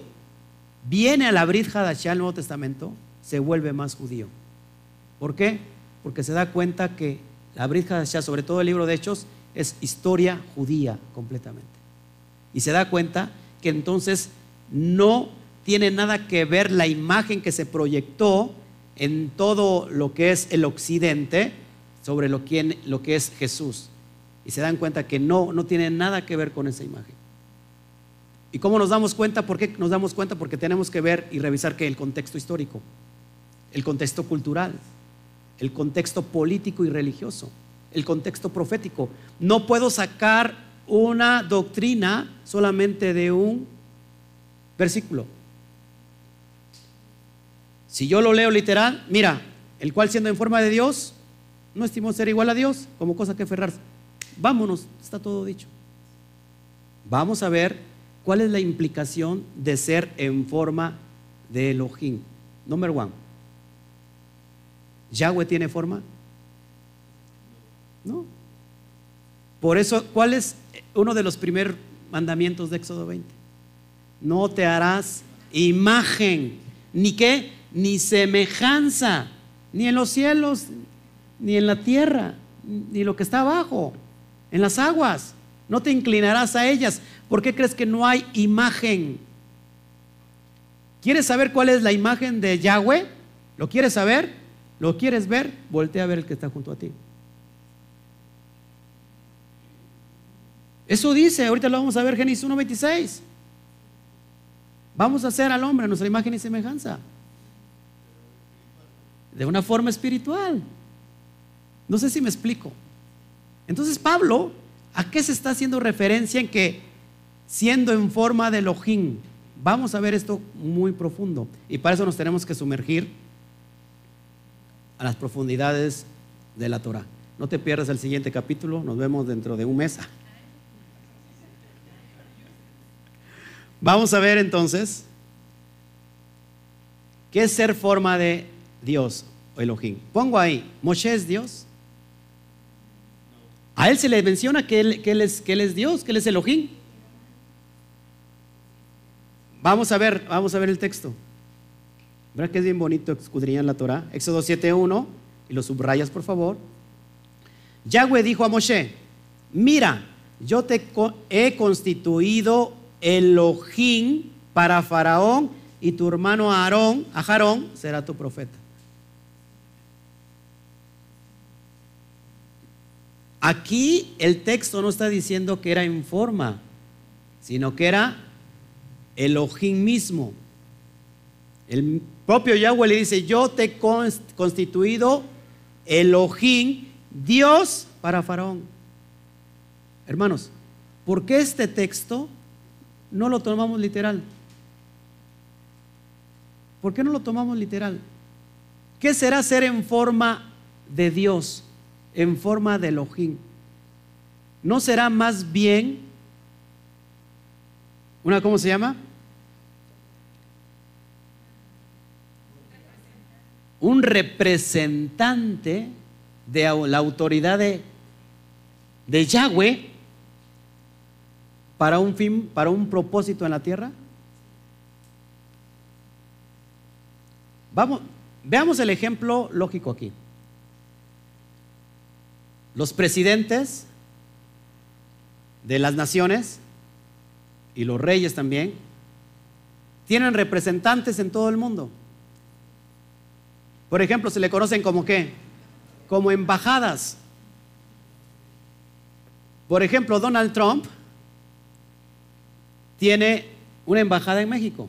viene a la Brit Hadashah, al Nuevo Testamento, se vuelve más judío. ¿Por qué? Porque se da cuenta que la Brit Hadashah, sobre todo el libro de Hechos, es historia judía completamente. Y se da cuenta que entonces no tiene nada que ver la imagen que se proyectó en todo lo que es el occidente sobre lo que, lo que es Jesús y se dan cuenta que no, no tiene nada que ver con esa imagen. ¿Y cómo nos damos cuenta? ¿Por qué nos damos cuenta? Porque tenemos que ver y revisar que el contexto histórico, el contexto cultural, el contexto político y religioso, el contexto profético. No puedo sacar una doctrina solamente de un versículo. Si yo lo leo literal, mira, el cual siendo en forma de Dios, no estimó ser igual a Dios como cosa que aferrarse. Vámonos, está todo dicho. Vamos a ver cuál es la implicación de ser en forma de Elohim. Número uno. ¿Yahweh tiene forma? No. Por eso, ¿cuál es uno de los primeros mandamientos de Éxodo 20? No te harás imagen, ni qué, ni semejanza, ni en los cielos, ni en la tierra, ni lo que está abajo en las aguas. No te inclinarás a ellas. ¿Por qué crees que no hay imagen? ¿Quieres saber cuál es la imagen de Yahweh? ¿Lo quieres saber? ¿Lo quieres ver? Voltea a ver el que está junto a ti. Eso dice, ahorita lo vamos a ver, Génesis 1.26. Vamos a hacer al hombre nuestra imagen y semejanza. De una forma espiritual. No sé si me explico. Entonces Pablo, ¿a qué se está haciendo referencia en que siendo en forma de Elohim? Vamos a ver esto muy profundo. Y para eso nos tenemos que sumergir a las profundidades de la Torah. No te pierdas el siguiente capítulo, nos vemos dentro de un mes. Vamos a ver entonces qué es ser forma de Dios o Elohim. Pongo ahí, Moshe Dios. A él se le menciona que él, es, es Dios, que él es Elohim. Vamos a ver, vamos a ver el texto. ¿Verdad que es bien bonito escudriñar la Torah? Éxodo 7.1, y lo subrayas por favor. Yahweh dijo a Moshe, mira, yo te he constituido Elohim para Faraón y tu hermano Aarón, Aarón será tu profeta. Aquí el texto no está diciendo que era en forma, sino que era Elohim mismo. El propio Yahweh le dice, yo te he constituido Elohim, Dios para Faraón. Hermanos, ¿por qué este texto no lo tomamos literal? ¿Por qué no lo tomamos literal? ¿Qué será ser en forma de Dios, en forma de Elohim? ¿No será más bien una, ¿cómo se llama? Un representante de la autoridad de, de Yahweh para un fin, para un propósito en la tierra? Vamos, veamos el ejemplo lógico aquí. Los presidentes de las naciones y los reyes también tienen representantes en todo el mundo. Por ejemplo, se le conocen como qué? Como embajadas. Por ejemplo, Donald Trump tiene una embajada en México.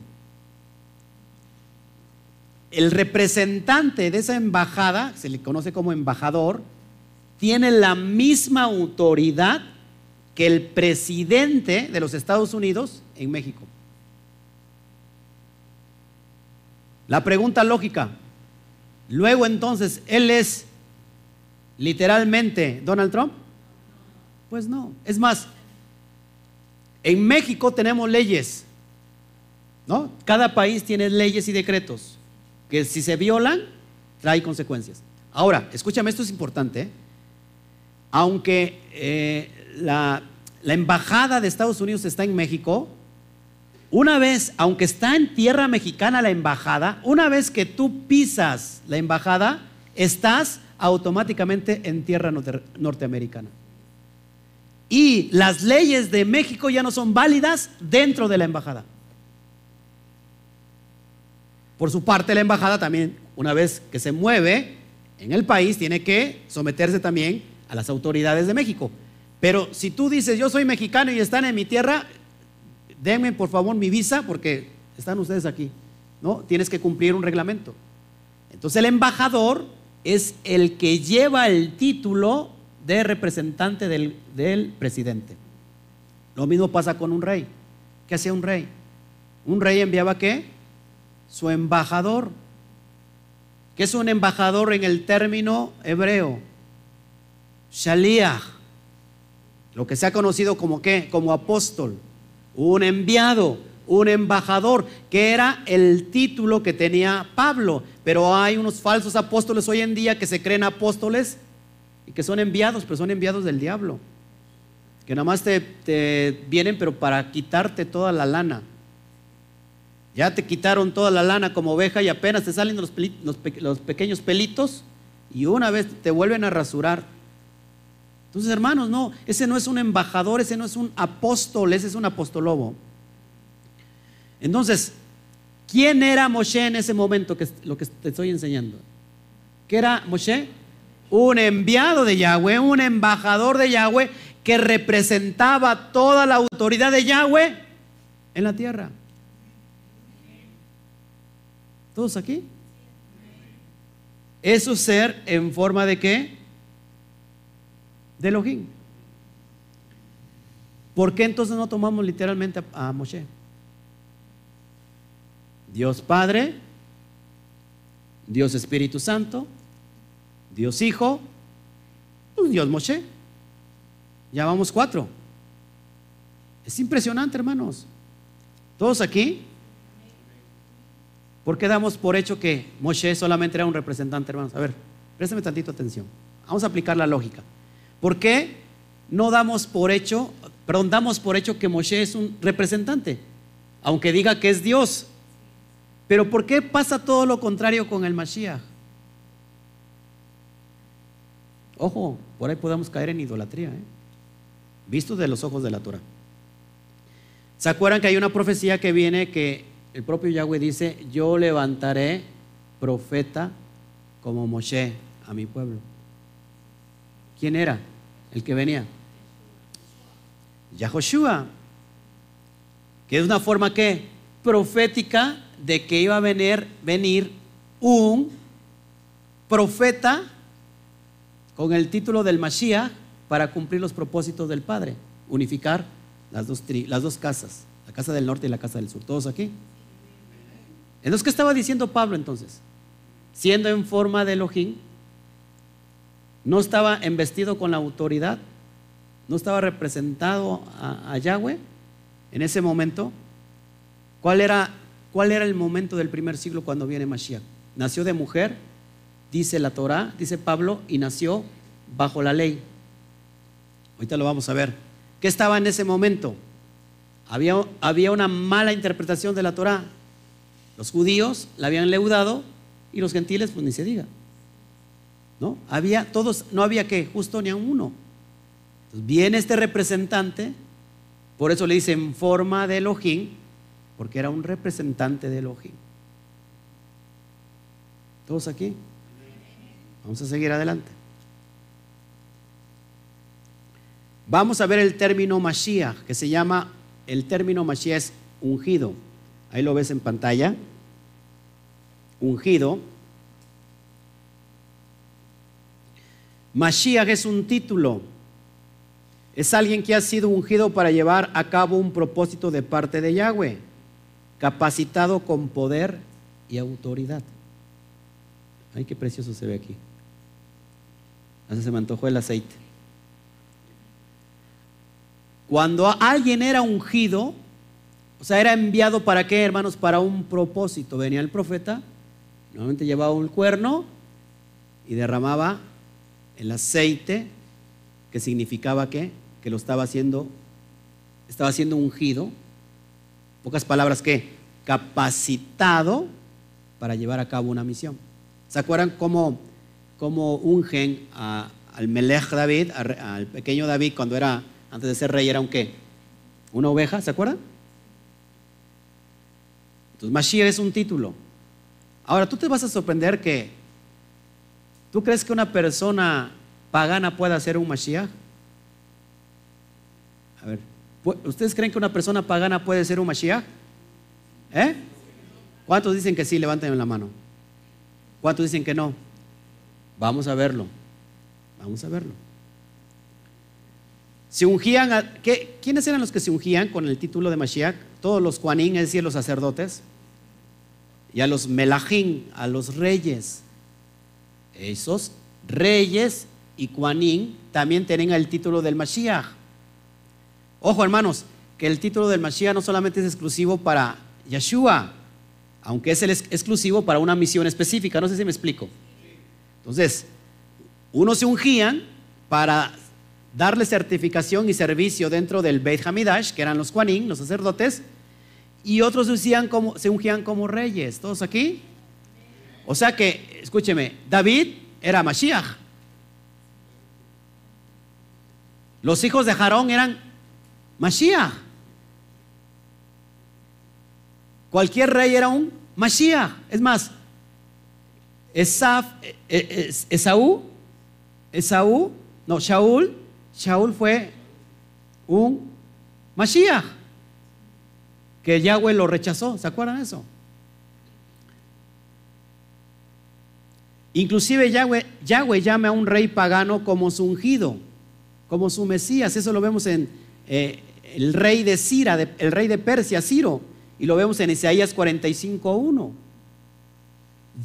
El representante de esa embajada, se le conoce como embajador, tiene la misma autoridad que el presidente de los Estados Unidos en México. La pregunta lógica, luego entonces, ¿él es literalmente Donald Trump? Pues no. Es más, en México tenemos leyes, ¿no? Cada país tiene leyes y decretos que si se violan, trae consecuencias. Ahora, escúchame, esto es importante. ¿eh? Aunque eh, la, la embajada de Estados Unidos está en México, una vez, aunque está en tierra mexicana la embajada, una vez que tú pisas la embajada, estás automáticamente en tierra norteamericana y las leyes de México ya no son válidas dentro de la embajada. Por su parte, la embajada también, una vez que se mueve en el país, tiene que someterse también a las autoridades de México. Pero si tú dices, yo soy mexicano y están en mi tierra, denme por favor mi visa porque están ustedes aquí. ¿No? Tienes que cumplir un reglamento. Entonces el embajador es el que lleva el título de representante del, del presidente. Lo mismo pasa con un rey. ¿Qué hacía un rey? Un rey enviaba qué? Su embajador. ¿Qué es un embajador en el término hebreo? Shaliach. Lo que se ha conocido como qué? Como apóstol. Un enviado, un embajador, que era el título que tenía Pablo. Pero hay unos falsos apóstoles hoy en día que se creen apóstoles y que son enviados, pero son enviados del diablo. Que nada más te, vienen, pero para quitarte toda la lana. Ya te quitaron toda la lana como oveja y apenas te salen los, los, pequeños pelitos y una vez te vuelven a rasurar. Entonces, hermanos, no, ese no es un embajador, ese no es un apóstol, ese es un apostolobo. Entonces, ¿quién era Moshe en ese momento que lo que te estoy enseñando? ¿Qué era Moshe? un enviado de Yahweh, un embajador de Yahweh que representaba toda la autoridad de Yahweh en la tierra. ¿Todos aquí? Eso ser en forma de qué? De Elohim. ¿Por qué entonces no tomamos literalmente a, Moshe? Dios Padre, Dios Espíritu Santo, Dios Hijo, pues Dios Moshe. Ya vamos cuatro. Es impresionante, hermanos. ¿Todos aquí? ¿Por qué damos por hecho que Moshe solamente era un representante, hermanos? A ver, préstame tantito atención. Vamos a aplicar la lógica. ¿Por qué no damos por hecho, perdón, damos por hecho que Moshe es un representante? Aunque diga que es Dios. Pero ¿por qué pasa todo lo contrario con el Mashiach? Ojo, por ahí podemos caer en idolatría, ¿eh? visto de los ojos de la Torah. ¿Se acuerdan que hay una profecía que viene que el propio Yahweh dice, yo levantaré profeta como Moshe a mi pueblo? ¿Quién era el que venía? Yahoshua, que es una forma que profética de que iba a venir, venir un profeta con el título del Mashiach para cumplir los propósitos del Padre, unificar las dos, las dos casas, la casa del norte y la casa del sur, todos aquí. Entonces, ¿qué estaba diciendo Pablo entonces? Siendo en forma de Elohim, no estaba investido con la autoridad, no estaba representado a, a Yahweh en ese momento. ¿Cuál era, ¿Cuál era el momento del primer siglo cuando viene Mashiach? Nació de mujer, dice la Torah, dice Pablo, y nació bajo la ley. Ahorita lo vamos a ver. ¿Qué estaba en ese momento? Había, había una mala interpretación de la Torah. Los judíos la habían leudado y los gentiles, pues ni se diga. ¿No? Había todos, no había que, justo ni a uno. Viene este representante, por eso le dicen forma de Elohim, porque era un representante de Elohim. ¿Todos aquí? Vamos a seguir adelante. Vamos a ver el término Mashiach, que se llama, el término Mashiach es ungido. Ahí lo ves en pantalla. Ungido. Mashiach es un título. Es alguien que ha sido ungido para llevar a cabo un propósito de parte de Yahweh, capacitado con poder y autoridad. Ay, qué precioso se ve aquí. Así se me antojó el aceite. Cuando alguien era ungido, o sea, era enviado para qué, hermanos? Para un propósito. Venía el profeta, normalmente llevaba un cuerno y derramaba el aceite, que significaba que, que lo estaba haciendo, estaba siendo ungido. Pocas palabras que, capacitado para llevar a cabo una misión. ¿Se acuerdan cómo cómo ungen al Melech David, al pequeño David, cuando era, antes de ser rey, era un qué? Una oveja, ¿se acuerdan? Entonces, Mashiach es un título. Ahora, tú te vas a sorprender que, ¿tú crees que una persona pagana pueda ser un Mashiach? A ver, ¿ustedes creen que una persona pagana puede ser un Mashiach? ¿Eh? ¿Cuántos dicen que sí? Levanten la mano. ¿Cuántos dicen que no? Vamos a verlo. Vamos a verlo. Se ungían, a, ¿quiénes eran los que se ungían con el título de Mashiach? Todos los Juanín, es decir, los sacerdotes, y a los Melahín, a los reyes. Esos reyes y Juanín también tienen el título del Mashiach. Ojo, hermanos, que el título del Mashiach no solamente es exclusivo para Yeshua, aunque es exclusivo para una misión específica. No sé si me explico. Entonces, unos se ungían para darle certificación y servicio dentro del Beit Hamidash, que eran los Juanín, los sacerdotes, y otros se, como, se ungían como reyes. ¿Todos aquí? O sea que, escúcheme, David era Mashiach. Los hijos de Jarón eran Mashiach. Cualquier rey era un Mashiach. Es más, Esaf, eh, eh, Esaú, Esaú, no, Shaul, Shaul fue un Mashiach, que Yahweh lo rechazó, ¿se acuerdan de eso? Inclusive Yahweh, llama a un rey pagano como su ungido, como su Mesías. Eso lo vemos en eh, el rey de Cira, el rey de Persia, Ciro, y lo vemos en Isaías 45.1.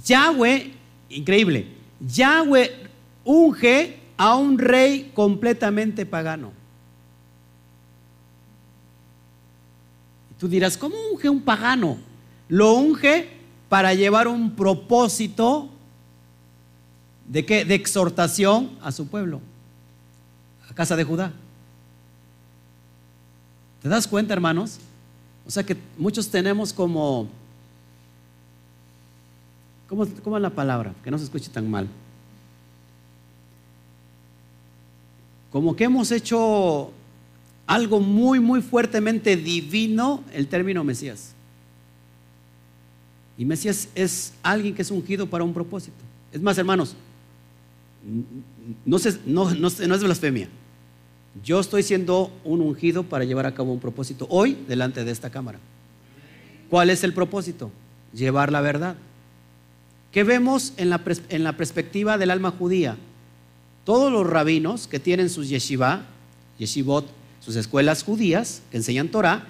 Yahweh, increíble, Yahweh unge a un rey completamente pagano. Tú dirás, ¿cómo unge un pagano? Lo unge para llevar un propósito de, qué? de exhortación a su pueblo, a casa de Judá. ¿Te das cuenta, hermanos? O sea que muchos tenemos como, ¿cómo, cómo es la palabra? Que no se escuche tan mal. Como que hemos hecho algo muy, muy fuertemente divino el término Mesías. Y Mesías es alguien que es ungido para un propósito. Es más, hermanos, no, no, no es blasfemia. Yo estoy siendo un ungido para llevar a cabo un propósito hoy delante de esta cámara. ¿Cuál es el propósito? Llevar la verdad. ¿Qué vemos en la, en la perspectiva del alma judía? Todos los rabinos que tienen sus yeshiva, yeshivot, sus escuelas judías que enseñan Torah,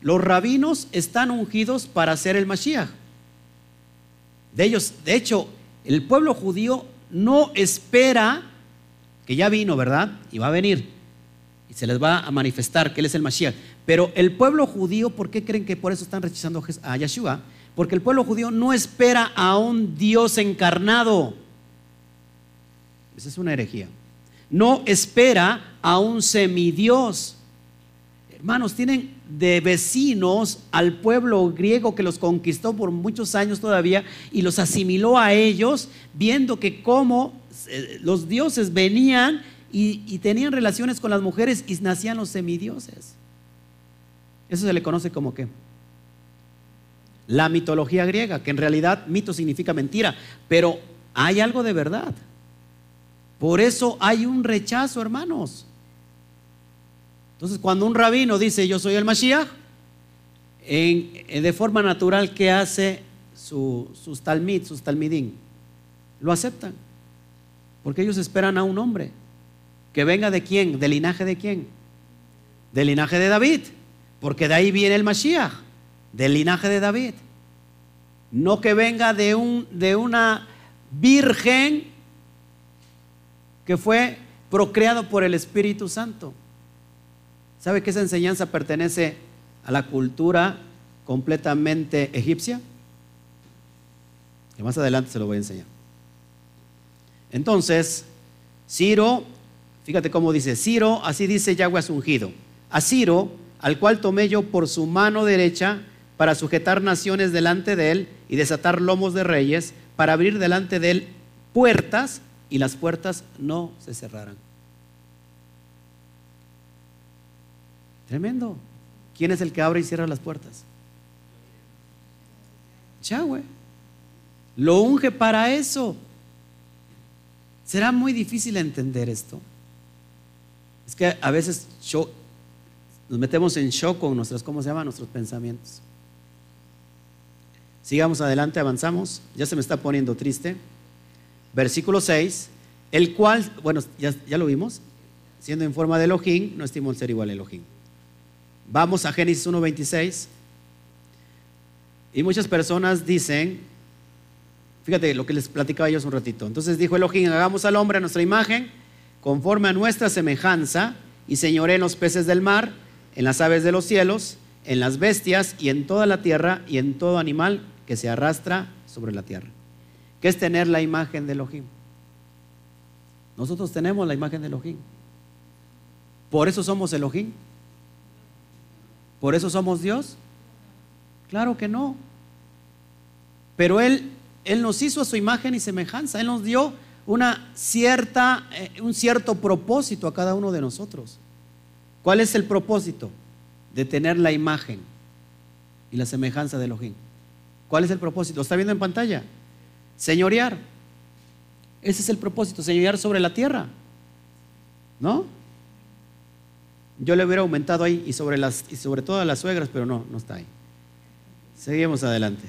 los rabinos están ungidos para ser el Mashiach. De ellos, de hecho, el pueblo judío no espera que ya vino, ¿verdad? Y va a venir y se les va a manifestar que Él es el Mashiach. Pero el pueblo judío, ¿por qué creen que por eso están rechazando a Yeshua? Porque el pueblo judío no espera a un Dios encarnado. Esa es una herejía. No espera a un semidios. Hermanos, tienen de vecinos al pueblo griego que los conquistó por muchos años todavía y los asimiló a ellos, viendo que como eh, los dioses venían y, tenían relaciones con las mujeres y nacían los semidioses. Eso se le conoce como qué? La mitología griega, que en realidad mito significa mentira, pero hay algo de verdad. Por eso hay un rechazo, hermanos. Entonces, cuando un rabino dice yo soy el Mashiach, de forma natural, ¿qué hace sus talmid, sus talmidín? Lo aceptan. Porque ellos esperan a un hombre. ¿Que venga de quién? ¿Del linaje de quién? Del linaje de David. Porque de ahí viene el Mashiach, del linaje de David. No que venga de, un, de una virgen que fue procreado por el Espíritu Santo. ¿Sabe que esa enseñanza pertenece a la cultura completamente egipcia? Que más adelante se lo voy a enseñar. Entonces, Ciro Fíjate cómo dice, Ciro, así dice Yahweh a ungido. A Ciro, al cual tomé yo por su mano derecha para sujetar naciones delante de él y desatar lomos de reyes, para abrir delante de él puertas y las puertas no se cerrarán. Tremendo. ¿Quién es el que abre y cierra las puertas? Yahweh. Lo unge para eso. Será muy difícil entender esto. Es que a veces nos metemos en shock con nuestros, ¿cómo se llama? Nuestros pensamientos. Sigamos adelante, avanzamos. Ya se me está poniendo triste. Versículo 6, el cual, bueno, ya, lo vimos, siendo en forma de Elohim, no estimó ser igual a Elohim. Vamos a Génesis 1.26. Y muchas personas dicen, fíjate lo que les platicaba yo hace un ratito. Entonces dijo Elohim, hagamos al hombre a nuestra imagen conforme a nuestra semejanza, y señoré en los peces del mar, en las aves de los cielos, en las bestias y en toda la tierra y en todo animal que se arrastra sobre la tierra. ¿Qué es tener la imagen de Elohim? Nosotros tenemos la imagen de Elohim. ¿Por eso somos Elohim? ¿Por eso somos Dios? Claro que no. Pero Él, Él nos hizo a su imagen y semejanza. Él nos dio una cierta, eh, un cierto propósito a cada uno de nosotros. ¿Cuál es el propósito? De tener la imagen y la semejanza de Elohim. ¿Cuál es el propósito? ¿Lo está viendo en pantalla? Señorear. Ese es el propósito, señorear sobre la tierra. ¿No? Yo le hubiera aumentado ahí y sobre, las, todas las suegras, pero no, no está ahí. Seguimos adelante.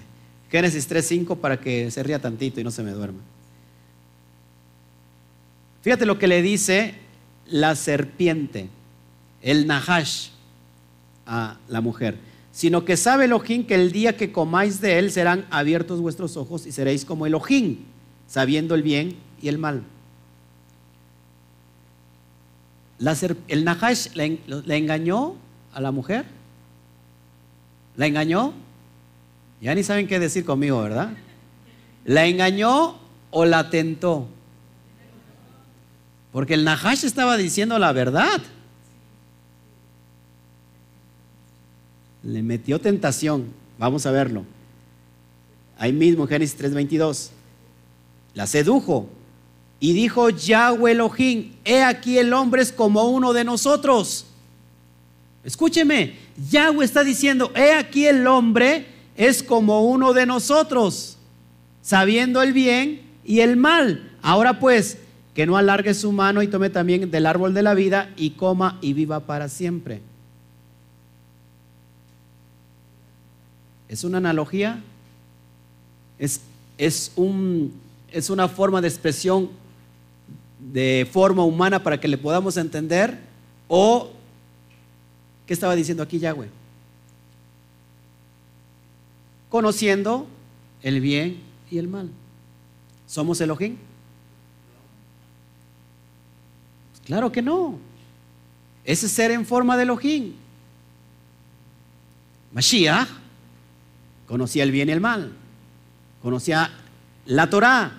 Génesis 3.5 para que se ría tantito y no se me duerma. Fíjate lo que le dice la serpiente, el Nahash, a la mujer. Sino que sabe Elohim que el día que comáis de él serán abiertos vuestros ojos y seréis como Elohim, sabiendo el bien y el mal. El Nahash le, engañó a la mujer. ¿La engañó? Ya ni saben qué decir conmigo, ¿verdad? ¿La engañó o la tentó? Porque el Nahash estaba diciendo la verdad. Le metió tentación. Vamos a verlo. Ahí mismo, Génesis 3:22. La sedujo y dijo Yahweh Elohim, he aquí el hombre es como uno de nosotros. Escúcheme, Yahweh está diciendo, he aquí el hombre es como uno de nosotros, sabiendo el bien y el mal. Ahora pues, que no alargue su mano y tome también del árbol de la vida y coma y viva para siempre. ¿Es una analogía? ¿Es, es, un, es una forma de expresión de forma humana para que le podamos entender? ¿O qué estaba diciendo aquí Yahweh? Conociendo el bien y el mal. ¿Somos Elohim? Claro que no. Ese ser en forma de Elohim. Mashiach conocía el bien y el mal. Conocía la Torah.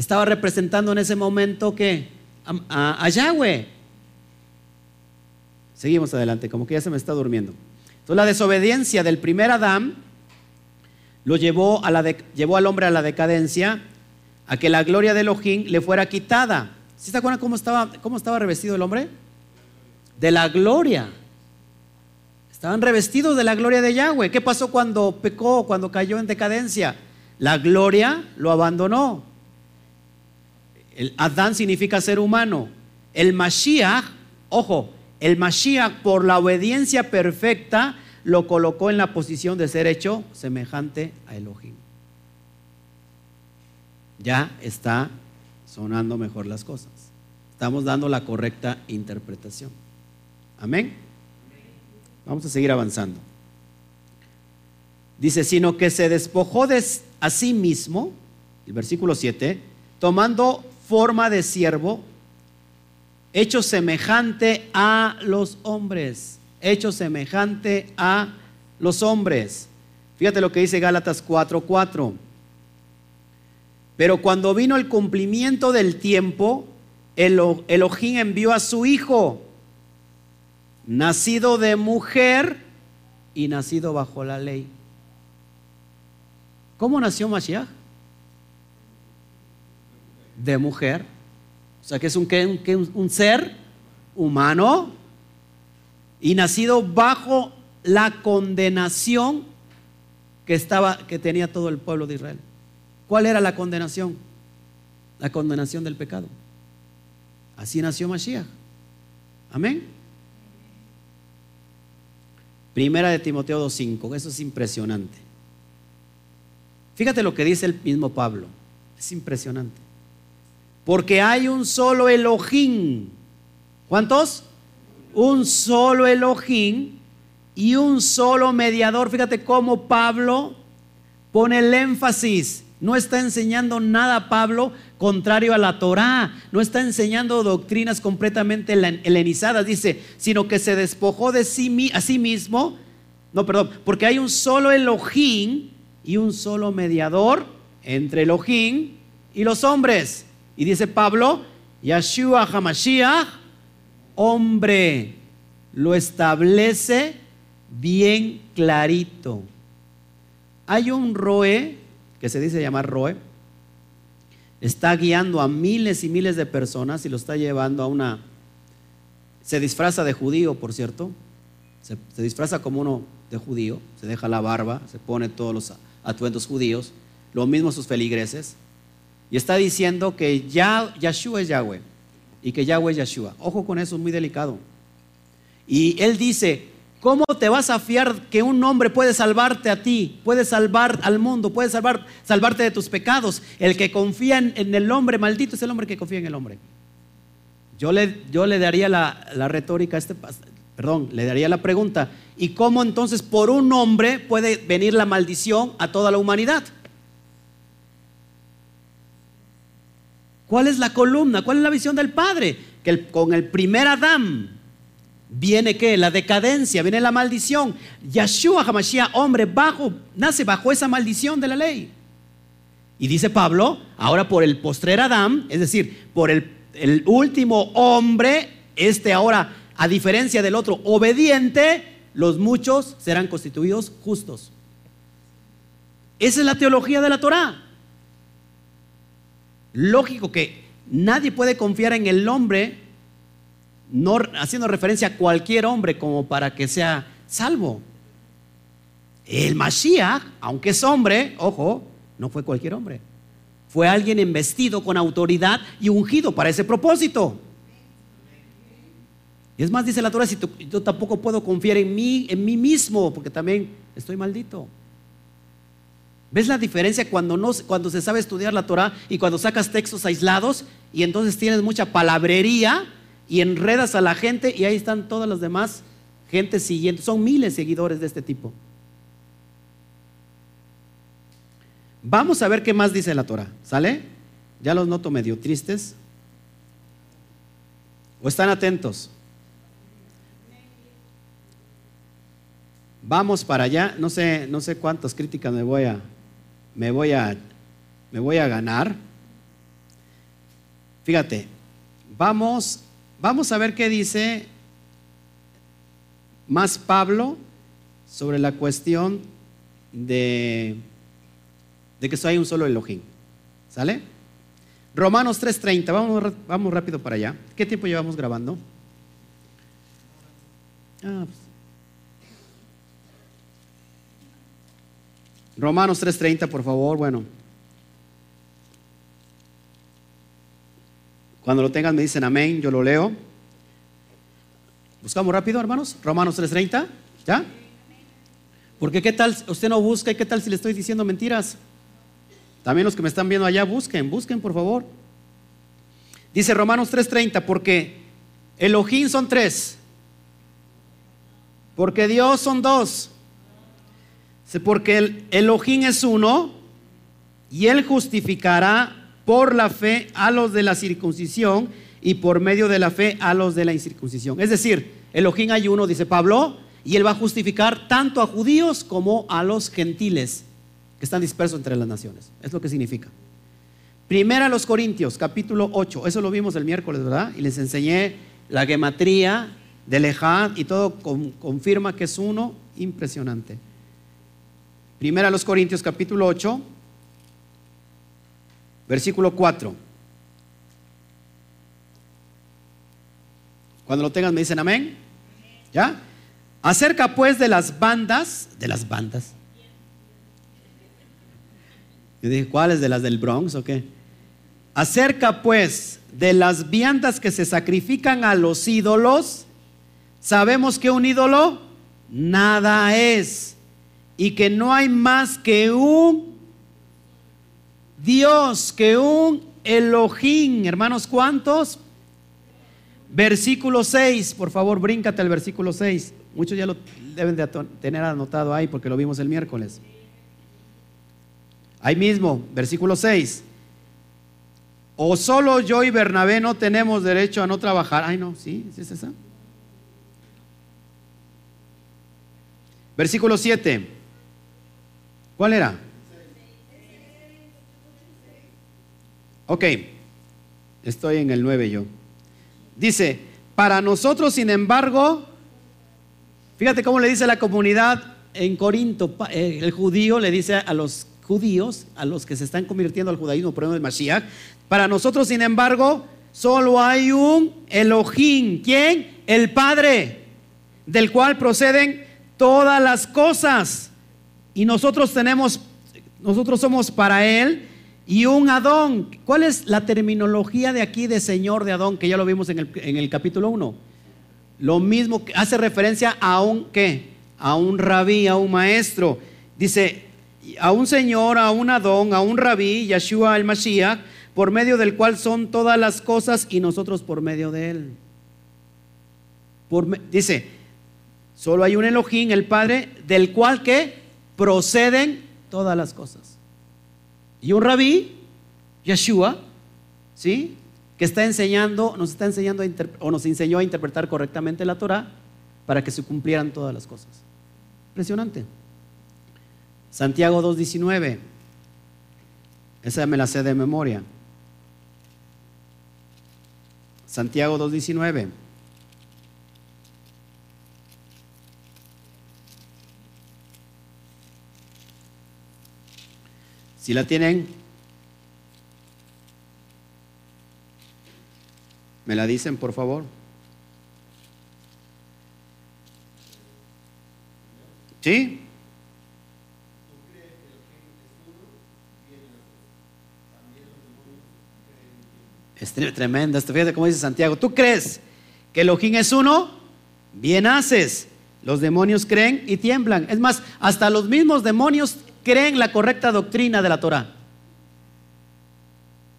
Estaba representando en ese momento que a, Yahweh. Seguimos adelante, como que ya se me está durmiendo. Entonces la desobediencia del primer Adán lo llevó, al hombre a la decadencia, a que la gloria de Elohim le fuera quitada. ¿Sí se acuerdan cómo estaba, cómo estaba revestido el hombre? De la gloria. Estaban revestidos de la gloria de Yahweh. ¿Qué pasó cuando pecó, cuando cayó en decadencia? La gloria lo abandonó. El Adán significa ser humano. El Mashiach, ojo, el Mashiach por la obediencia perfecta lo colocó en la posición de ser hecho semejante a Elohim. Ya está sonando mejor las cosas. Estamos dando la correcta interpretación. Amén. Vamos a seguir avanzando. Dice, sino que se despojó de a sí mismo, el versículo 7, tomando forma de siervo, hecho semejante a los hombres, hecho semejante a los hombres. Fíjate lo que dice Gálatas 4:4. Pero cuando vino el cumplimiento del tiempo, Elohim envió a su hijo, nacido de mujer y nacido bajo la ley. ¿Cómo nació Mashiach? De mujer. O sea que es un, ser humano y nacido bajo la condenación que estaba que tenía todo el pueblo de Israel. ¿Cuál era la condenación? La condenación del pecado. Así nació Mashiach. Amén. Primera de Timoteo 2.5. Eso es impresionante. Fíjate lo que dice el mismo Pablo. Es impresionante. Porque hay un solo Elohim. ¿Cuántos? Un solo Elohim y un solo mediador. Fíjate cómo Pablo pone el énfasis no está enseñando nada Pablo contrario a la Torá. No está enseñando doctrinas completamente helenizadas. Dice, sino que se despojó de sí, sí mismo. No, perdón, porque hay un solo Elohim y un solo mediador entre Elohim y los hombres. Y dice Pablo, Yeshua Hamashiach, hombre, lo establece bien clarito. Hay un roe que se dice llamar Roe, está guiando a miles y miles de personas y lo está llevando a una... Se disfraza de judío, por cierto, se, disfraza como uno de judío, se deja la barba, se pone todos los atuendos judíos, lo mismo sus feligreses, y está diciendo que ya, Yahshua es Yahweh y que Yahweh es Yahshua. Ojo con eso, es muy delicado. Y él dice ¿Cómo te vas a fiar que un hombre puede salvarte a ti, puede salvar al mundo, puede salvar, salvarte de tus pecados? El que confía en, el hombre maldito es el hombre que confía en el hombre. Yo le, yo le daría la, la retórica a este perdón, le daría la pregunta, ¿y cómo entonces por un hombre puede venir la maldición a toda la humanidad? ¿Cuál es la columna? ¿Cuál es la visión del Padre? Que con el primer Adán viene que la decadencia, viene la maldición. Yeshua Hamashiach, hombre bajo, nace bajo esa maldición de la ley. Y dice Pablo, ahora por el postrer Adán, es decir, por el, el último hombre, este ahora, a diferencia del otro obediente, los muchos serán constituidos justos. Esa es la teología de la Torah. Lógico que nadie puede confiar en el hombre no haciendo referencia a cualquier hombre como para que sea salvo. El Mashiach, aunque es hombre, ojo, no fue cualquier hombre. Fue alguien investido con autoridad y ungido para ese propósito. Y es más, dice la Torah, si yo tampoco puedo confiar en mí, en mí mismo, porque también estoy maldito. ¿Ves la diferencia cuando, no, cuando se sabe estudiar la Torah y cuando sacas textos aislados y entonces tienes mucha palabrería? y enredas a la gente y ahí están todas las demás gente siguiendo. Son miles de seguidores de este tipo. Vamos a ver qué más dice la Torah. ¿Sale? Ya los noto medio tristes. ¿O están atentos? Vamos para allá. No sé, no sé cuántas críticas me voy a, me voy a, me voy a ganar. Fíjate, vamos Vamos a ver qué dice más Pablo sobre la cuestión de, de que hay un solo Elohim. ¿Sale? Romanos 3:30, vamos, vamos rápido para allá. ¿Qué tiempo llevamos grabando? Ah, pues. Romanos 3:30, por favor, bueno. Cuando lo tengan me dicen amén, yo lo leo. Buscamos rápido, hermanos. Romanos 3:30, ¿ya? Porque qué tal, usted no busca y qué tal si le estoy diciendo mentiras. También los que me están viendo allá, busquen, busquen por favor. Dice Romanos 3:30, porque Elohim son tres, porque Dios son dos, porque el Elohim es uno y Él justificará por la fe a los de la circuncisión y por medio de la fe a los de la incircuncisión. Es decir, Elohim hay uno, dice Pablo, y él va a justificar tanto a judíos como a los gentiles que están dispersos entre las naciones. Es lo que significa. Primera los Corintios, capítulo 8, eso lo vimos el miércoles, ¿verdad? Y les enseñé la gematría de Lejad y todo confirma que es uno impresionante. Primera a los Corintios, capítulo 8, Versículo 4. Cuando lo tengan me dicen amén. ¿Ya? Acerca pues de las bandas, de las bandas. Yo dije, ¿cuáles? ¿De las del Bronx o qué? Acerca pues de las viandas que se sacrifican a los ídolos, sabemos que un ídolo nada es y que no hay más que un Dios que un Elohim, hermanos, ¿cuántos? Versículo 6, por favor, bríncate al versículo 6. Muchos ya lo deben de tener anotado ahí porque lo vimos el miércoles. Ahí mismo, versículo 6. O solo yo y Bernabé no tenemos derecho a no trabajar. Ay, no, sí, sí es esa. Versículo 7. ¿Cuál era? Ok, estoy en el 9 yo. Dice, para nosotros, sin embargo, fíjate cómo le dice la comunidad en Corinto, eh, el judío le dice a los judíos, a los que se están convirtiendo al judaísmo por el Mashiach, para nosotros, sin embargo, solo hay un Elohim. ¿Quién? El Padre, del cual proceden todas las cosas. Y nosotros tenemos, nosotros somos para Él y un Adón. ¿Cuál es la terminología de aquí de Señor de Adón que ya lo vimos en el, capítulo 1? Lo mismo que hace referencia a un qué? A un rabí, a un maestro. Dice, a un señor, a un Adón, a un rabí, Yeshua el Mashiach, por medio del cual son todas las cosas y nosotros por medio de él. dice, solo hay un Elohim, el Padre, del cual que proceden todas las cosas. Y un rabí, Yeshua, ¿sí? Que está enseñando, nos está enseñando o nos enseñó a interpretar correctamente la Torah para que se cumplieran todas las cosas. Impresionante. Santiago 2.19. Esa me la sé de memoria. Santiago 2.19. Si la tienen, me la dicen, por favor. ¿Sí? Es tremenda. Esto fíjate cómo dice Santiago. ¿Tú crees que Elohim es uno? Bien haces. Los demonios creen y tiemblan. Es más, hasta los mismos demonios creen la correcta doctrina de la Torah.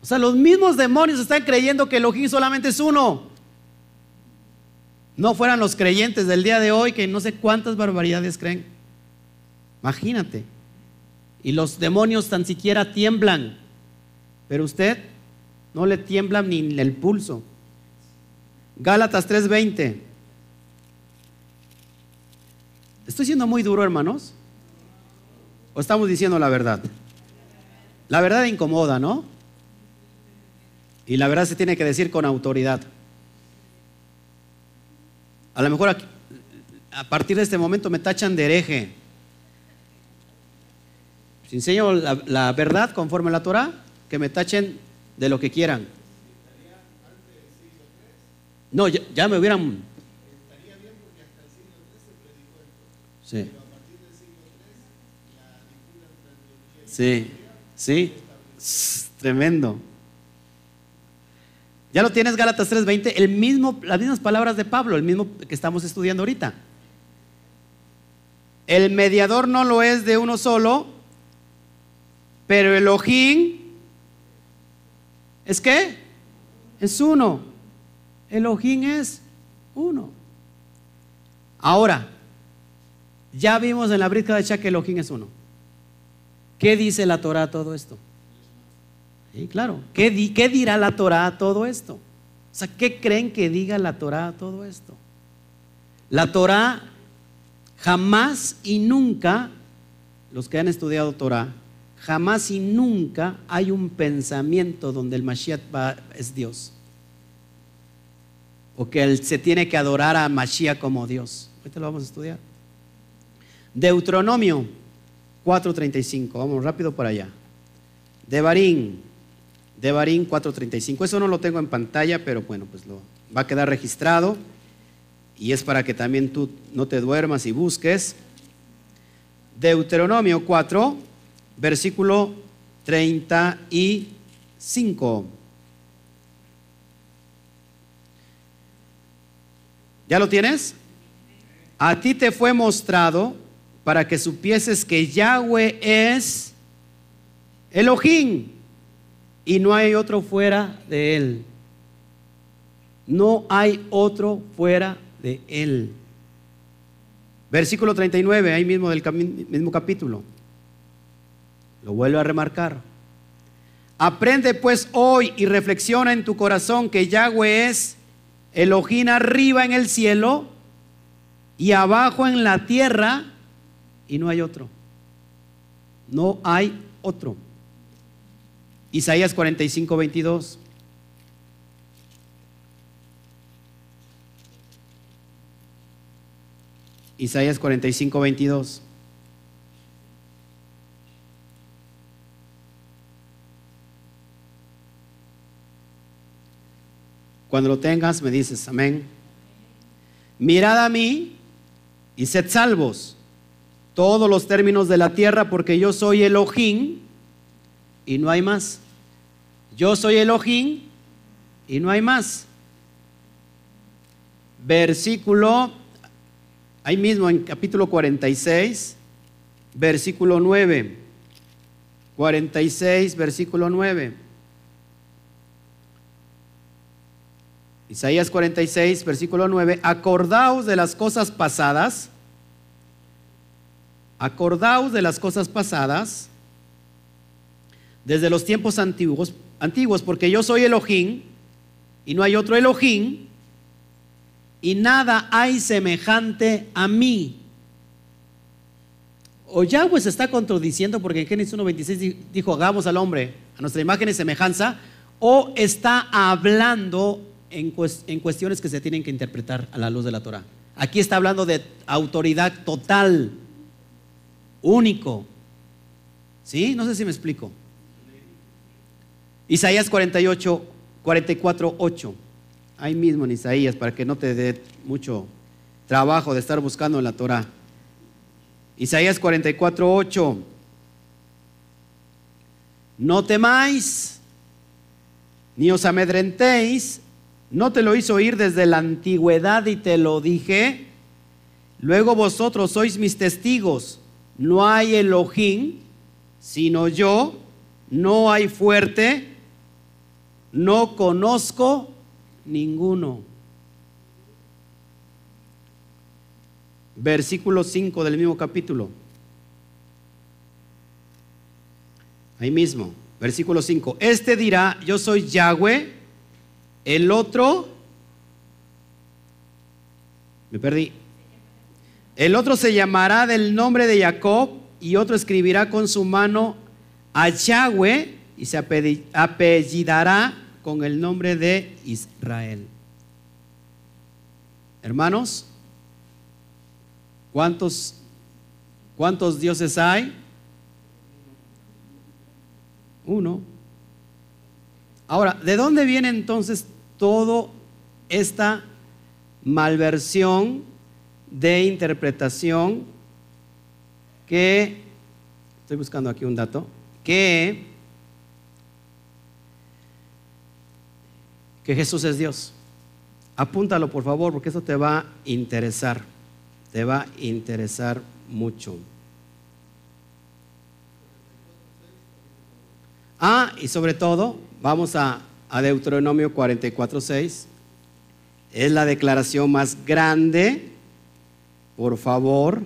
O sea, los mismos demonios están creyendo que Elohim solamente es uno. No fueran los creyentes del día de hoy que no sé cuántas barbaridades creen. Imagínate. Y los demonios tan siquiera tiemblan. Pero usted no le tiembla ni el pulso. Gálatas 3:20. ¿Estoy siendo muy duro, hermanos? ¿O estamos diciendo la verdad? La verdad incomoda, ¿no? Y la verdad se tiene que decir con autoridad. A lo mejor a partir de este momento me tachan de hereje. Si enseño la, la verdad conforme a la Torah, que me tachen de lo que quieran. No, ya, me hubieran... Sí. Sí, sí, tremendo. Ya lo tienes Gálatas 3:20, el mismo, las mismas palabras de Pablo, el mismo que estamos estudiando ahorita. El mediador no lo es de uno solo, pero el ojín ¿Es qué? Es uno. Elohim es uno. Ahora, ya vimos en la Brit de que Elohim es uno. ¿Qué dice la Torah a todo esto? Sí, claro. ¿Qué, ¿Qué, dirá la Torah a todo esto? O sea, ¿qué creen que diga la Torah a todo esto? La Torah jamás y nunca, los que han estudiado Torah, Jamás y nunca hay un pensamiento donde el Mashiach es Dios. O que él se tiene que adorar a Mashiach como Dios. Ahorita lo vamos a estudiar. Deuteronomio 4.35. Vamos rápido por allá. Devarín. Devarín 4.35. Eso no lo tengo en pantalla, pero bueno, pues lo va a quedar registrado. Y es para que también tú no te duermas y busques. Deuteronomio 4 versículo 35. ¿Ya lo tienes? A ti te fue mostrado para que supieses que Yahweh es Elohim y no hay otro fuera de él. No hay otro fuera de él. Versículo 39, ahí mismo del mismo capítulo. Lo vuelvo a remarcar. Aprende pues hoy y reflexiona en tu corazón que Yahweh es Elohim arriba en el cielo y abajo en la tierra y no hay otro. No hay otro. Isaías 45, 22. Isaías 45, 22. Cuando lo tengas, me dices, amén. Mirad a mí y sed salvos todos los términos de la tierra, porque yo soy Elohim y no hay más. Yo soy Elohim y no hay más. versículo, ahí mismo en capítulo 46, versículo 9. 46, versículo 9. Isaías 46, versículo 9. Acordaos de las cosas pasadas. Acordaos de las cosas pasadas desde los tiempos antiguos, antiguos porque yo soy Elohim y no hay otro Elohim y nada hay semejante a mí. O Yahweh se está contradiciendo porque en Génesis 1.26 dijo, hagamos al hombre a nuestra imagen y semejanza, o está hablando en, en cuestiones que se tienen que interpretar a la luz de la Torah. Aquí está hablando de autoridad total, único. ¿Sí? No sé si me explico. Isaías 48, 44, 8. Ahí mismo en Isaías, para que no te dé mucho trabajo de estar buscando en la Torah. Isaías 44, 8. No temáis, ni os amedrentéis, no te lo hizo oír desde la antigüedad y te lo dije. Luego vosotros sois mis testigos. No hay Elohim, sino yo. No hay fuerte, no conozco ninguno. Versículo 5 del mismo capítulo. Ahí mismo, versículo 5. Este dirá, yo soy Yahweh. El otro, me perdí. El otro se llamará del nombre de Jacob y otro escribirá con su mano a Yahweh y se apellidará con el nombre de Israel. Hermanos, ¿cuántos, cuántos dioses hay? Uno. Ahora, ¿de dónde viene entonces toda esta malversión de interpretación que, estoy buscando aquí un dato, que que Jesús es Dios. Apúntalo por favor porque eso te va a interesar, te va a interesar mucho. Ah, y sobre todo, vamos a, a Deuteronomio 44.6. Es la declaración más grande, por favor,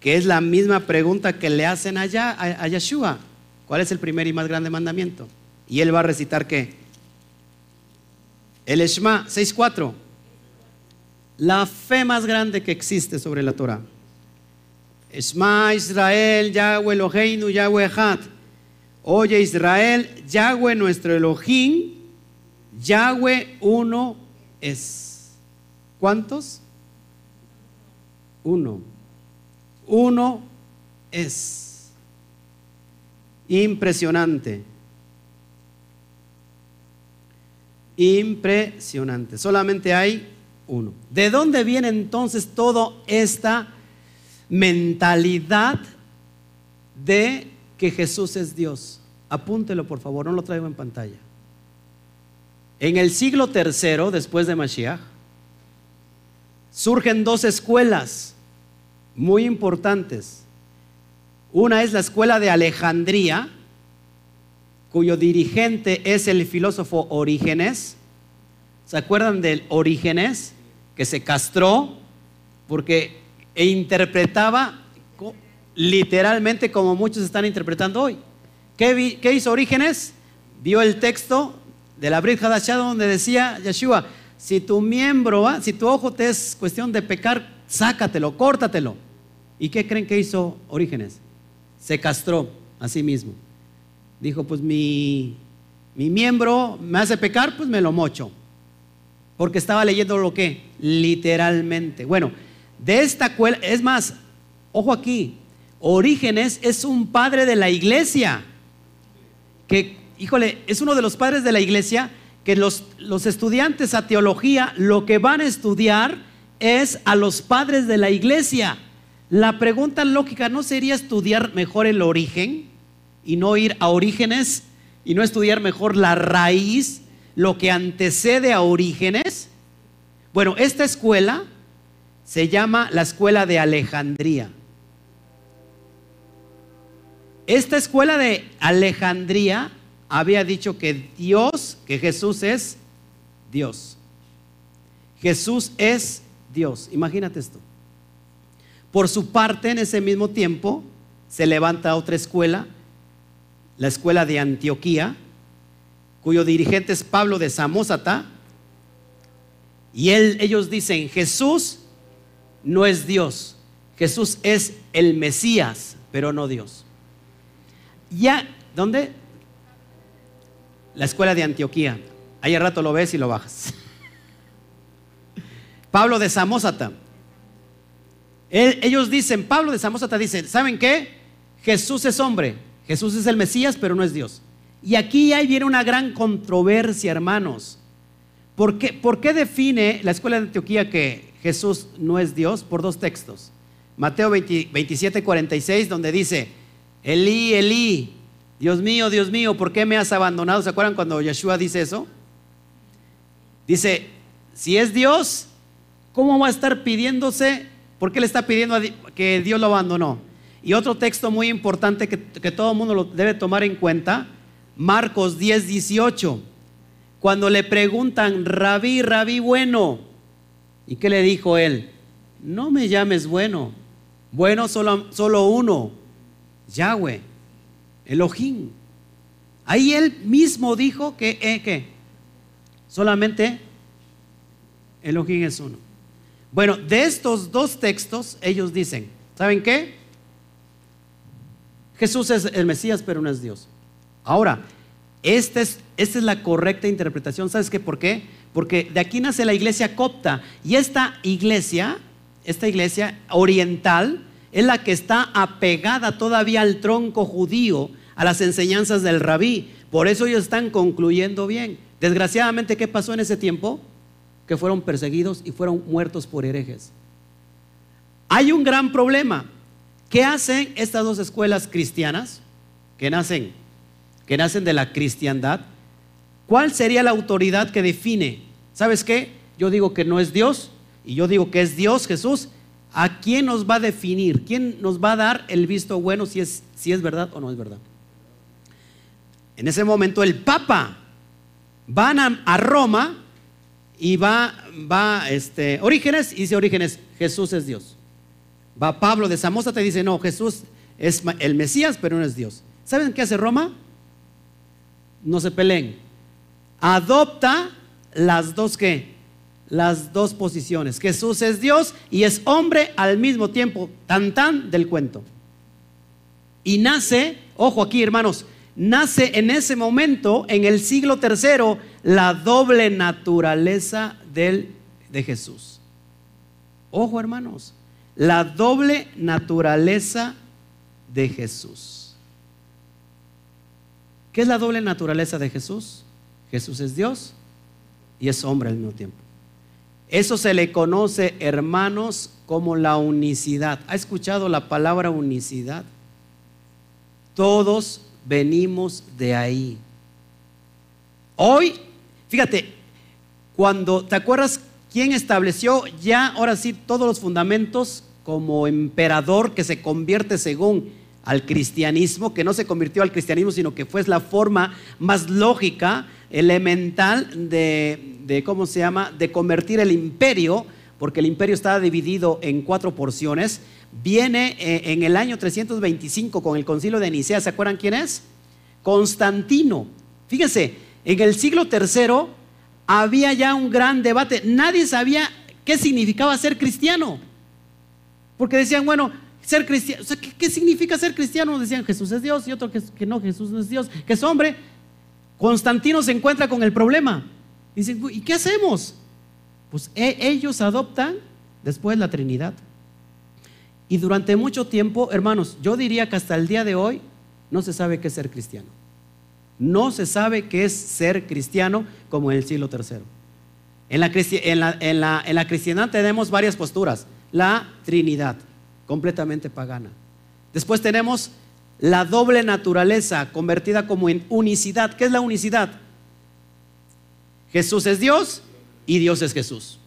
que es la misma pregunta que le hacen allá a, a Yeshua. ¿Cuál es el primer y más grande mandamiento? Y él va a recitar qué? El Shema 6.4. La fe más grande que existe sobre la Torah. Shema Israel, Yahweh Eloheinu, Yahweh Echad. Oye Israel, Yahweh nuestro Elohim, Yahweh uno es. ¿Cuántos? Uno. Uno es. Impresionante. Impresionante. Solamente hay uno. ¿De dónde viene entonces toda esta mentalidad de que Jesús es Dios? Apúntelo por favor, no lo traigo en pantalla. En el siglo tercero, después de Mashiach, surgen dos escuelas muy importantes. Una es la escuela de Alejandría, cuyo dirigente es el filósofo Orígenes. ¿Se acuerdan del Orígenes? Que se castró porque e interpretaba literalmente como muchos están interpretando hoy. ¿Qué, hizo Orígenes? Vio el texto de la Brit Hadashah donde decía Yeshua, si tu miembro, si tu ojo te es cuestión de pecar, sácatelo, córtatelo. ¿Y qué creen que hizo Orígenes? Se castró a sí mismo dijo, pues mi, mi miembro me hace pecar, pues me lo mocho. Porque estaba leyendo lo que literalmente. Bueno, de esta es más, ojo aquí, Orígenes es un padre de la iglesia, que, híjole, es uno de los padres de la iglesia que los, los estudiantes a teología lo que van a estudiar es a los padres de la iglesia. La pregunta lógica no sería estudiar mejor el origen, y no ir a orígenes y no estudiar mejor la raíz, lo que antecede a orígenes? Bueno, esta escuela se llama la escuela de Alejandría. Esta escuela de Alejandría había dicho que Dios, que Jesús es Dios. Jesús es Dios. Imagínate esto. Por su parte, en ese mismo tiempo, se levanta otra escuela, la escuela de Antioquía, cuyo dirigente es Pablo de Samosata, y ellos dicen, Jesús no es Dios, Jesús es el Mesías, pero no Dios. Ya, ¿dónde? La escuela de Antioquía. Ahí al rato lo ves y lo bajas. Pablo de Samosata. ellos dicen, Pablo de Samosata dice, ¿saben qué? Jesús es hombre, Jesús es el Mesías, pero no es Dios. Y aquí ahí viene una gran controversia, hermanos. ¿Por qué, ¿Por qué, define la escuela de Antioquía que Jesús no es Dios? Por dos textos. Mateo 27, 46, donde dice, Elí, Elí, Dios mío, Dios mío, ¿por qué me has abandonado? ¿Se acuerdan cuando Yeshua dice eso? Dice, si es Dios, ¿cómo va a estar pidiéndose? ¿Por qué le está pidiendo que Dios lo abandonó? Y otro texto muy importante que, que todo el mundo lo debe tomar en cuenta, Marcos 10, 18. Cuando le preguntan, rabí, rabí bueno, ¿y qué le dijo él? No me llames bueno, bueno solo, solo uno, Yahweh, Elohim. Ahí él mismo dijo que, eh, solamente Elohim es uno. Bueno, de estos dos textos ellos dicen, ¿saben qué? Jesús es el Mesías, pero no es Dios. Ahora, esta es, esta es la correcta interpretación. ¿Sabes qué? ¿Por qué? Porque de aquí nace la iglesia copta. Y esta iglesia, esta iglesia oriental, es la que está apegada todavía al tronco judío, a las enseñanzas del rabí. Por eso ellos están concluyendo bien. Desgraciadamente, ¿qué pasó en ese tiempo? Que fueron perseguidos y fueron muertos por herejes. Hay un gran problema. ¿Qué hacen estas dos escuelas cristianas que nacen que nacen de la cristiandad, ¿cuál sería la autoridad que define? ¿Sabes qué? Yo digo que no es Dios y yo digo que es Dios Jesús. ¿A quién nos va a definir? ¿Quién nos va a dar el visto bueno si es, si es verdad o no es verdad? En ese momento el Papa van a, Roma y va, va este, Orígenes y dice Orígenes, Jesús es Dios. Va Pablo de Samosa te dice, no, Jesús es el Mesías, pero no es Dios. ¿Saben qué hace Roma? no se peleen. Adopta las dos las dos posiciones. Jesús es Dios y es hombre al mismo tiempo, tan tan del cuento. Y nace, ojo aquí hermanos, nace en ese momento, en el siglo tercero, la doble naturaleza de Jesús. Ojo hermanos, la doble naturaleza de Jesús. ¿Qué es la doble naturaleza de Jesús? Jesús es Dios y es hombre al mismo tiempo. Eso se le conoce, hermanos, como la unicidad. ¿Ha escuchado la palabra unicidad? Todos venimos de ahí. Hoy, fíjate, cuando, ¿te acuerdas quién estableció ya, ahora sí, todos los fundamentos como emperador que se convierte según al cristianismo, que no se convirtió al cristianismo, sino que fue la forma más lógica, elemental de, ¿cómo se llama?, de convertir el imperio, porque el imperio estaba dividido en cuatro porciones, viene eh, en el año 325 con el concilio de Nicea, ¿se acuerdan quién es? Constantino. Fíjense, en el siglo III había ya un gran debate, nadie sabía qué significaba ser cristiano, porque decían, bueno, ser cristiano. ¿qué, significa ser cristiano? Decían Jesús es Dios y otro que, no, Jesús no es Dios, que es hombre. Constantino se encuentra con el problema. Dicen, ¿y qué hacemos? Pues e, ellos adoptan después la Trinidad. Y durante mucho tiempo, hermanos, yo diría que hasta el día de hoy no se sabe qué es ser cristiano. No se sabe qué es ser cristiano como en el siglo la, en la, en la cristiandad tenemos varias posturas. La Trinidad, completamente pagana. Después tenemos la doble naturaleza convertida como en unicidad. ¿Qué es la unicidad? Jesús es Dios y Dios es Jesús.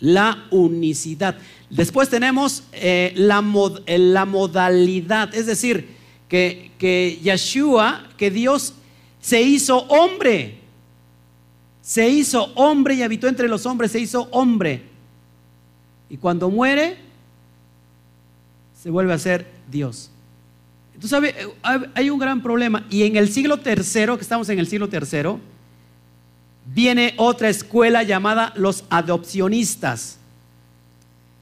la unicidad. Después tenemos eh, la, eh, la, modalidad, es decir, que, que Yeshua, que Dios se hizo hombre, se hizo hombre y habitó entre los hombres, se hizo hombre. Y cuando muere, se vuelve a ser Dios. Entonces hay un gran problema. Y en el siglo tercero, que estamos en el siglo tercero, viene otra escuela llamada los adopcionistas.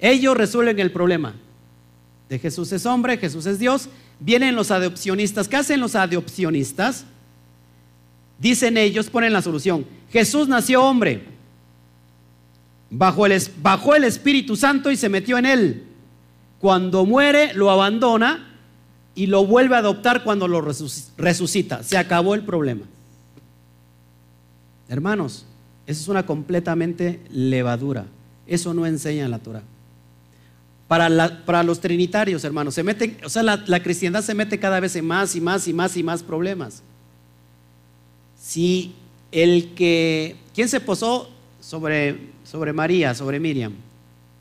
Ellos resuelven el problema. De Jesús es hombre, Jesús es Dios. Vienen los adopcionistas. ¿Qué hacen los adopcionistas? Dicen ellos, ponen la solución. Jesús nació hombre. El, bajó el Espíritu Santo y se metió en él. Cuando muere, lo abandona y lo vuelve a adoptar cuando lo resucita. Se acabó el problema. Hermanos, eso es una completamente levadura. Eso no enseña la Torah. Para, los trinitarios, hermanos, se meten, o sea, la, cristiandad se mete cada vez en más y más y más y más problemas. Si el que, ¿quién se posó sobre, María, sobre Miriam?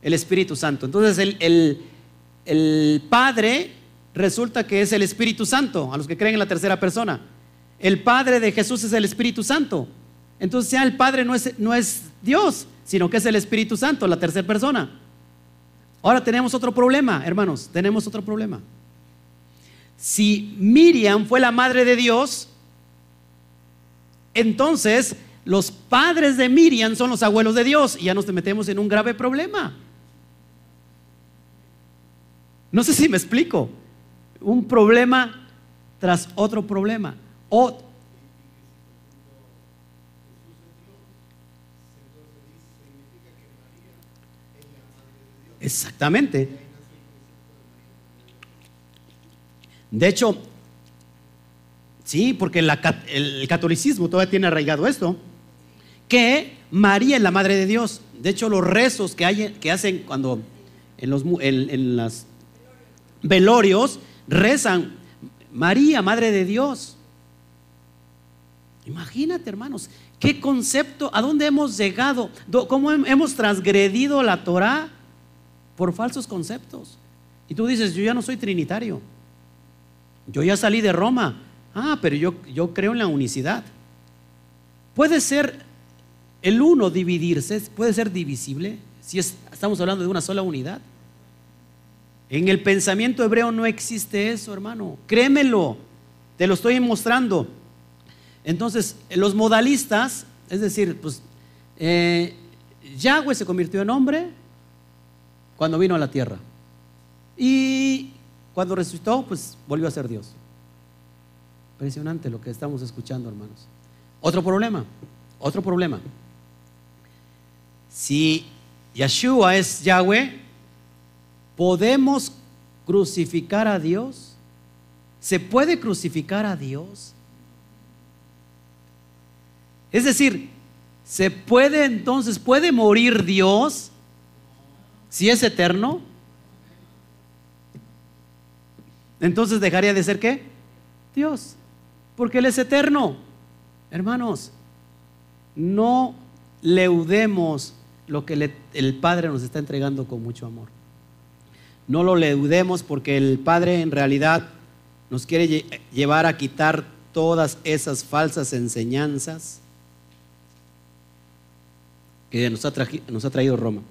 El Espíritu Santo. Entonces el Padre resulta que es el Espíritu Santo, a los que creen en la tercera persona. El Padre de Jesús es el Espíritu Santo. Entonces ya el Padre no es, no es Dios, sino que es el Espíritu Santo, la tercera persona. Ahora tenemos otro problema, hermanos, tenemos otro problema. Si Miriam fue la madre de Dios, entonces los padres de Miriam son los abuelos de Dios y ya nos metemos en un grave problema. No sé si me explico. Un problema tras otro problema. O Exactamente. De hecho, sí, porque el catolicismo todavía tiene arraigado esto, que María es la Madre de Dios. De hecho, los rezos que, hacen cuando en los las velorios rezan, María, Madre de Dios. Imagínate, hermanos, qué concepto, a dónde hemos llegado, cómo hemos transgredido la Torah por falsos conceptos. Y tú dices, yo ya no soy trinitario. Yo ya salí de Roma. Ah, pero yo, yo creo en la unicidad. Puede ser el uno dividirse, puede ser divisible, si estamos hablando de una sola unidad. En el pensamiento hebreo no existe eso, hermano. Créemelo, te lo estoy mostrando. Entonces, los modalistas, es decir, pues eh, Yahweh se convirtió en hombre, cuando vino a la tierra. Y cuando resucitó, pues volvió a ser Dios. Impresionante lo que estamos escuchando, hermanos. Otro problema, otro problema. Si Yeshua es Yahweh, ¿podemos crucificar a Dios? ¿Se puede crucificar a Dios? Es decir, ¿se puede entonces, puede morir Dios? Si es eterno, entonces dejaría de ser qué? Dios. Porque Él es eterno. Hermanos, no leudemos lo que el Padre nos está entregando con mucho amor. No lo leudemos porque el Padre en realidad nos quiere llevar a quitar todas esas falsas enseñanzas que nos ha, nos ha traído Roma.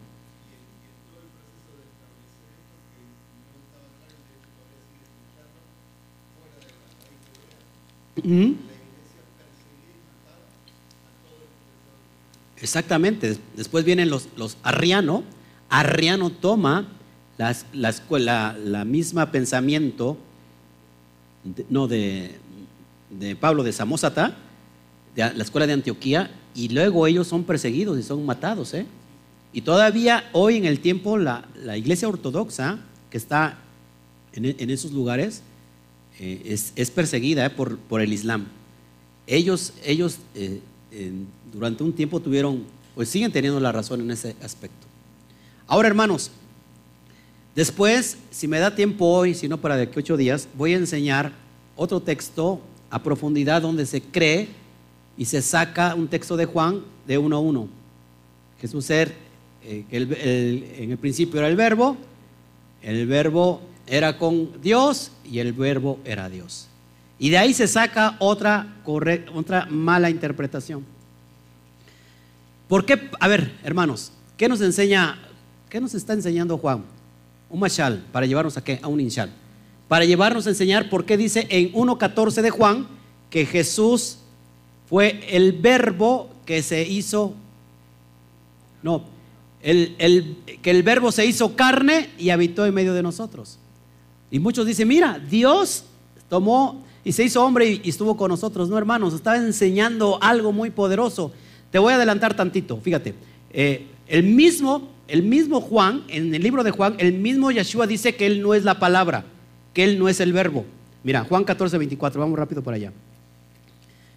Exactamente. Después vienen los, los Arriano. Arriano toma la, escuela, la misma pensamiento, no de, de, Pablo de Samosata, de la escuela de Antioquía, y luego ellos son perseguidos y son matados. ¿eh? Y todavía hoy en el tiempo la, iglesia ortodoxa que está en esos lugares, eh, es, perseguida eh, por, el Islam. Ellos, ellos eh, durante un tiempo tuvieron, pues siguen teniendo la razón en ese aspecto. Ahora, hermanos, después, si me da tiempo hoy, si no para de que ocho días, voy a enseñar otro texto a profundidad donde se cree y se saca un texto de Juan de uno a uno. Jesús es eh, que en el principio era el verbo, el verbo era con Dios y el verbo era Dios. Y de ahí se saca otra, otra mala interpretación. ¿Por qué? A ver, hermanos, ¿qué nos enseña, qué nos está enseñando Juan? Un mashal, para llevarnos a qué? A un inshal. Para llevarnos a enseñar por qué dice en 1.14 de Juan que Jesús fue el verbo que se hizo, no, el, que el verbo se hizo carne y habitó en medio de nosotros. Y muchos dicen, mira, Dios tomó y se hizo hombre y, estuvo con nosotros. No, hermanos, estaba enseñando algo muy poderoso. Te voy a adelantar tantito, fíjate. Eh, el mismo, el mismo Juan, en el libro de Juan, el mismo Yeshua dice que él no es la palabra, que él no es el verbo. Mira, Juan 14, 24, vamos rápido por allá.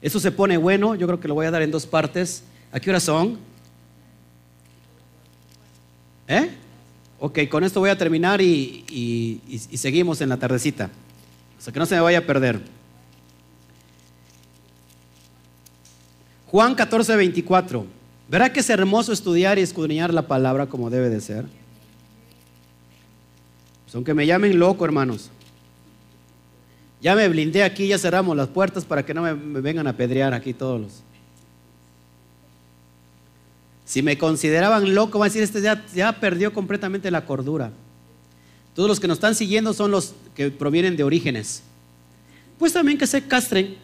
Eso se pone bueno, yo creo que lo voy a dar en dos partes. ¿A qué hora son? ¿Eh? Ok, con esto voy a terminar y, seguimos en la tardecita. O sea que no se me vaya a perder. Juan 14, 24. ¿Verá que es hermoso estudiar y escudriñar la palabra como debe de ser? Pues aunque me llamen loco, hermanos. Ya me blindé aquí, ya cerramos las puertas para que no me vengan a pedrear aquí todos los. Si me consideraban loco, van a decir, este ya, perdió completamente la cordura. Todos los que nos están siguiendo son los que provienen de orígenes. Pues también que se castren.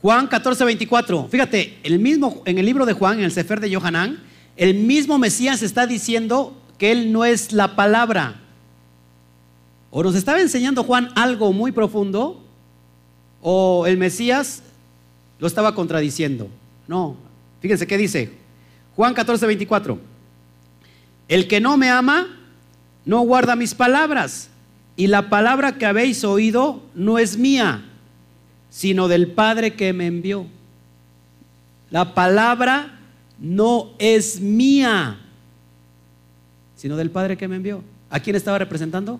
Juan 14, 24. Fíjate, el mismo, en el libro de Juan, en el Sefer de Yohanan, el mismo Mesías está diciendo que él no es la palabra. O nos estaba enseñando Juan algo muy profundo, o el Mesías lo estaba contradiciendo. No, fíjense qué dice. Juan 14, 24. El que no me ama, no guarda mis palabras, y la palabra que habéis oído no es mía, sino del Padre que me envió. La palabra no es mía, sino del Padre que me envió. ¿A quién estaba representando?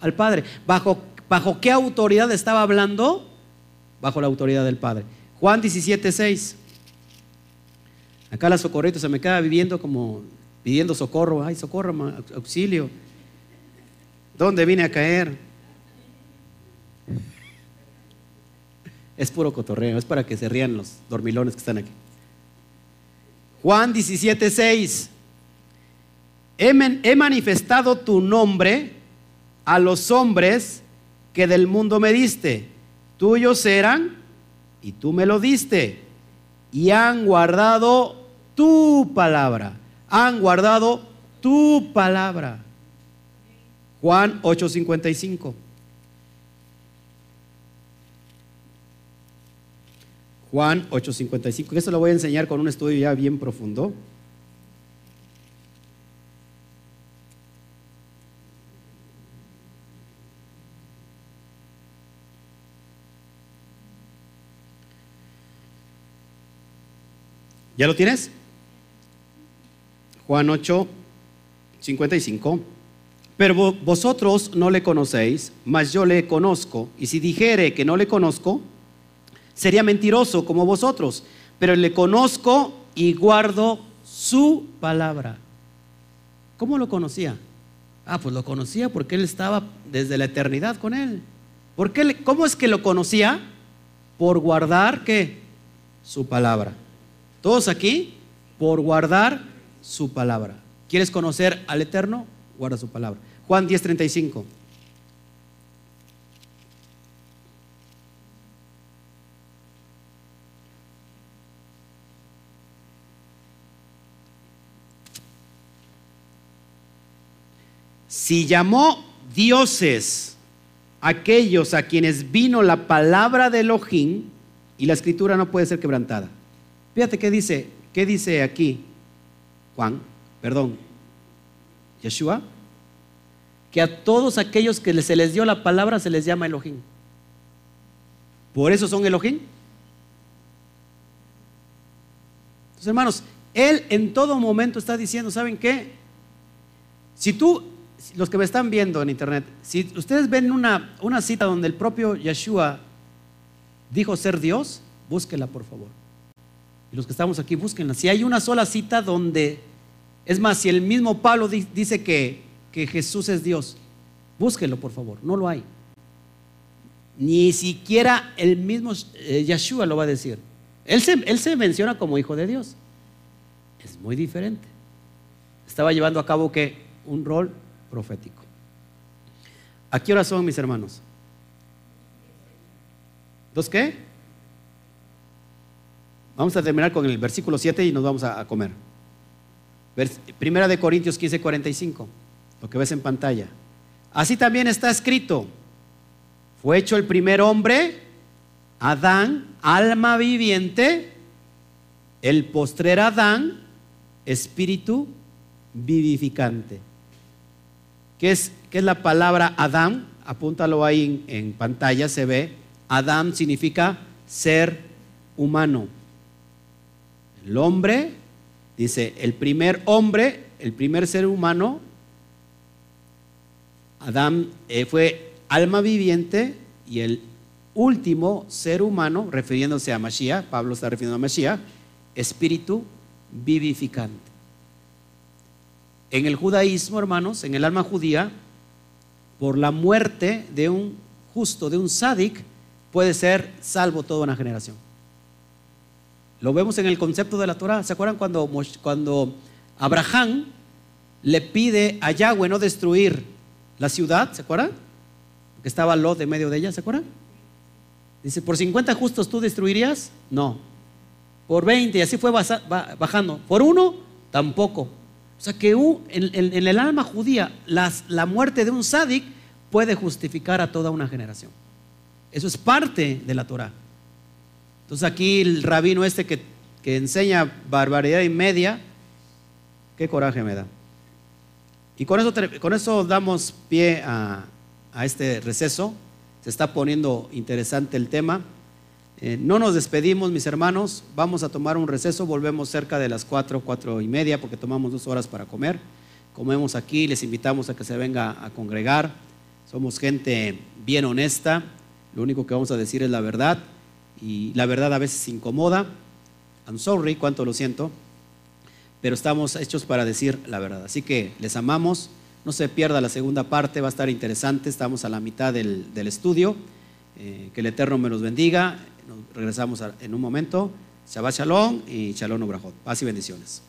Al Padre. ¿Bajo, ¿Bajo qué autoridad estaba hablando? Bajo la autoridad del Padre. Juan 17, 6. Acá la socorrito se me queda viviendo como pidiendo socorro. Ay, socorro, auxilio. ¿Dónde vine a caer? Es puro cotorreo, es para que se rían los dormilones que están aquí. Juan 17, 6. he manifestado tu nombre a los hombres que del mundo me diste. Tuyos eran y tú me lo diste. Y han guardado tu palabra. Han guardado tu palabra. Juan 8:55. Juan 8:55. Esto lo voy a enseñar con un estudio ya bien profundo. ¿Ya lo tienes? Juan 8, 55. Pero vosotros no le conocéis, mas yo le conozco. Y si dijere que no le conozco, sería mentiroso como vosotros. Pero le conozco y guardo su palabra. ¿Cómo lo conocía? Ah, pues lo conocía porque él estaba desde la eternidad con él. ¿Por qué, ¿Cómo es que lo conocía? Por guardar qué? Su palabra. Todos aquí por guardar su palabra. ¿Quieres conocer al Eterno? Guarda su palabra. Juan 10:35. Si llamó dioses aquellos a quienes vino la palabra de Elohim, y la escritura no puede ser quebrantada. Fíjate qué dice, qué dice aquí Juan, perdón, Yeshua, que a todos aquellos que se les dio la palabra se les llama Elohim. Por eso son Elohim. Entonces, hermanos, Él en todo momento está diciendo, ¿saben qué? Si tú, los que me están viendo en internet, si ustedes ven una, una cita donde el propio Yeshua dijo ser Dios, búsquela por favor. Y los que estamos aquí, búsquenla. Si hay una sola cita donde, es más, si el mismo Pablo dice que, Jesús es Dios, búsquelo por favor, no lo hay. Ni siquiera el mismo eh, Yeshua lo va a decir. Él se, él se menciona como hijo de Dios. Es muy diferente. Estaba llevando a cabo que un rol profético. ¿A qué hora son mis hermanos? ¿Dos qué? Vamos a terminar con el versículo 7 y nos vamos a, comer. Primera de Corintios 15, 45, lo que ves en pantalla. Así también está escrito, fue hecho el primer hombre, Adán, alma viviente, el postrer Adán, espíritu vivificante. ¿Qué es, es la palabra Adán? Apúntalo ahí en pantalla, se ve. Adán significa ser humano. El hombre, dice, el primer hombre, el primer ser humano, Adán eh, fue alma viviente y el último ser humano, refiriéndose a Mashiach, Pablo está refiriendo a Mashiach, espíritu vivificante. En el judaísmo, hermanos, en el alma judía, por la muerte de un justo, de un sádic, puede ser salvo toda una generación. Lo vemos en el concepto de la Torah. ¿Se acuerdan cuando, cuando Abraham le pide a Yahweh no destruir la ciudad? ¿Se acuerdan? Que estaba Lot de medio de ella, ¿se acuerdan? Dice, ¿por 50 justos tú destruirías? No. Por 20, y así fue bajando. Por uno, tampoco. O sea que en, el alma judía la muerte de un sádic puede justificar a toda una generación. Eso es parte de la Torah. Entonces aquí el rabino este que, enseña barbaridad y media, qué coraje me da. Y con eso, con eso damos pie a, a este receso. Se está poniendo interesante el tema. Eh, no nos despedimos, mis hermanos. Vamos a tomar un receso. Volvemos cerca de las cuatro, cuatro y media, porque tomamos dos horas para comer. Comemos aquí. Les invitamos a que se venga a congregar. Somos gente bien honesta. Lo único que vamos a decir es la verdad. Y la verdad a veces incomoda. I'm sorry, cuánto lo siento. Pero estamos hechos para decir la verdad. Así que les amamos. No se pierda la segunda parte, va a estar interesante. Estamos a la mitad del, estudio. Eh, que el Eterno me los bendiga. Nos regresamos en un momento. Shabbat Shalom y Shalom Obrahot. Paz y bendiciones.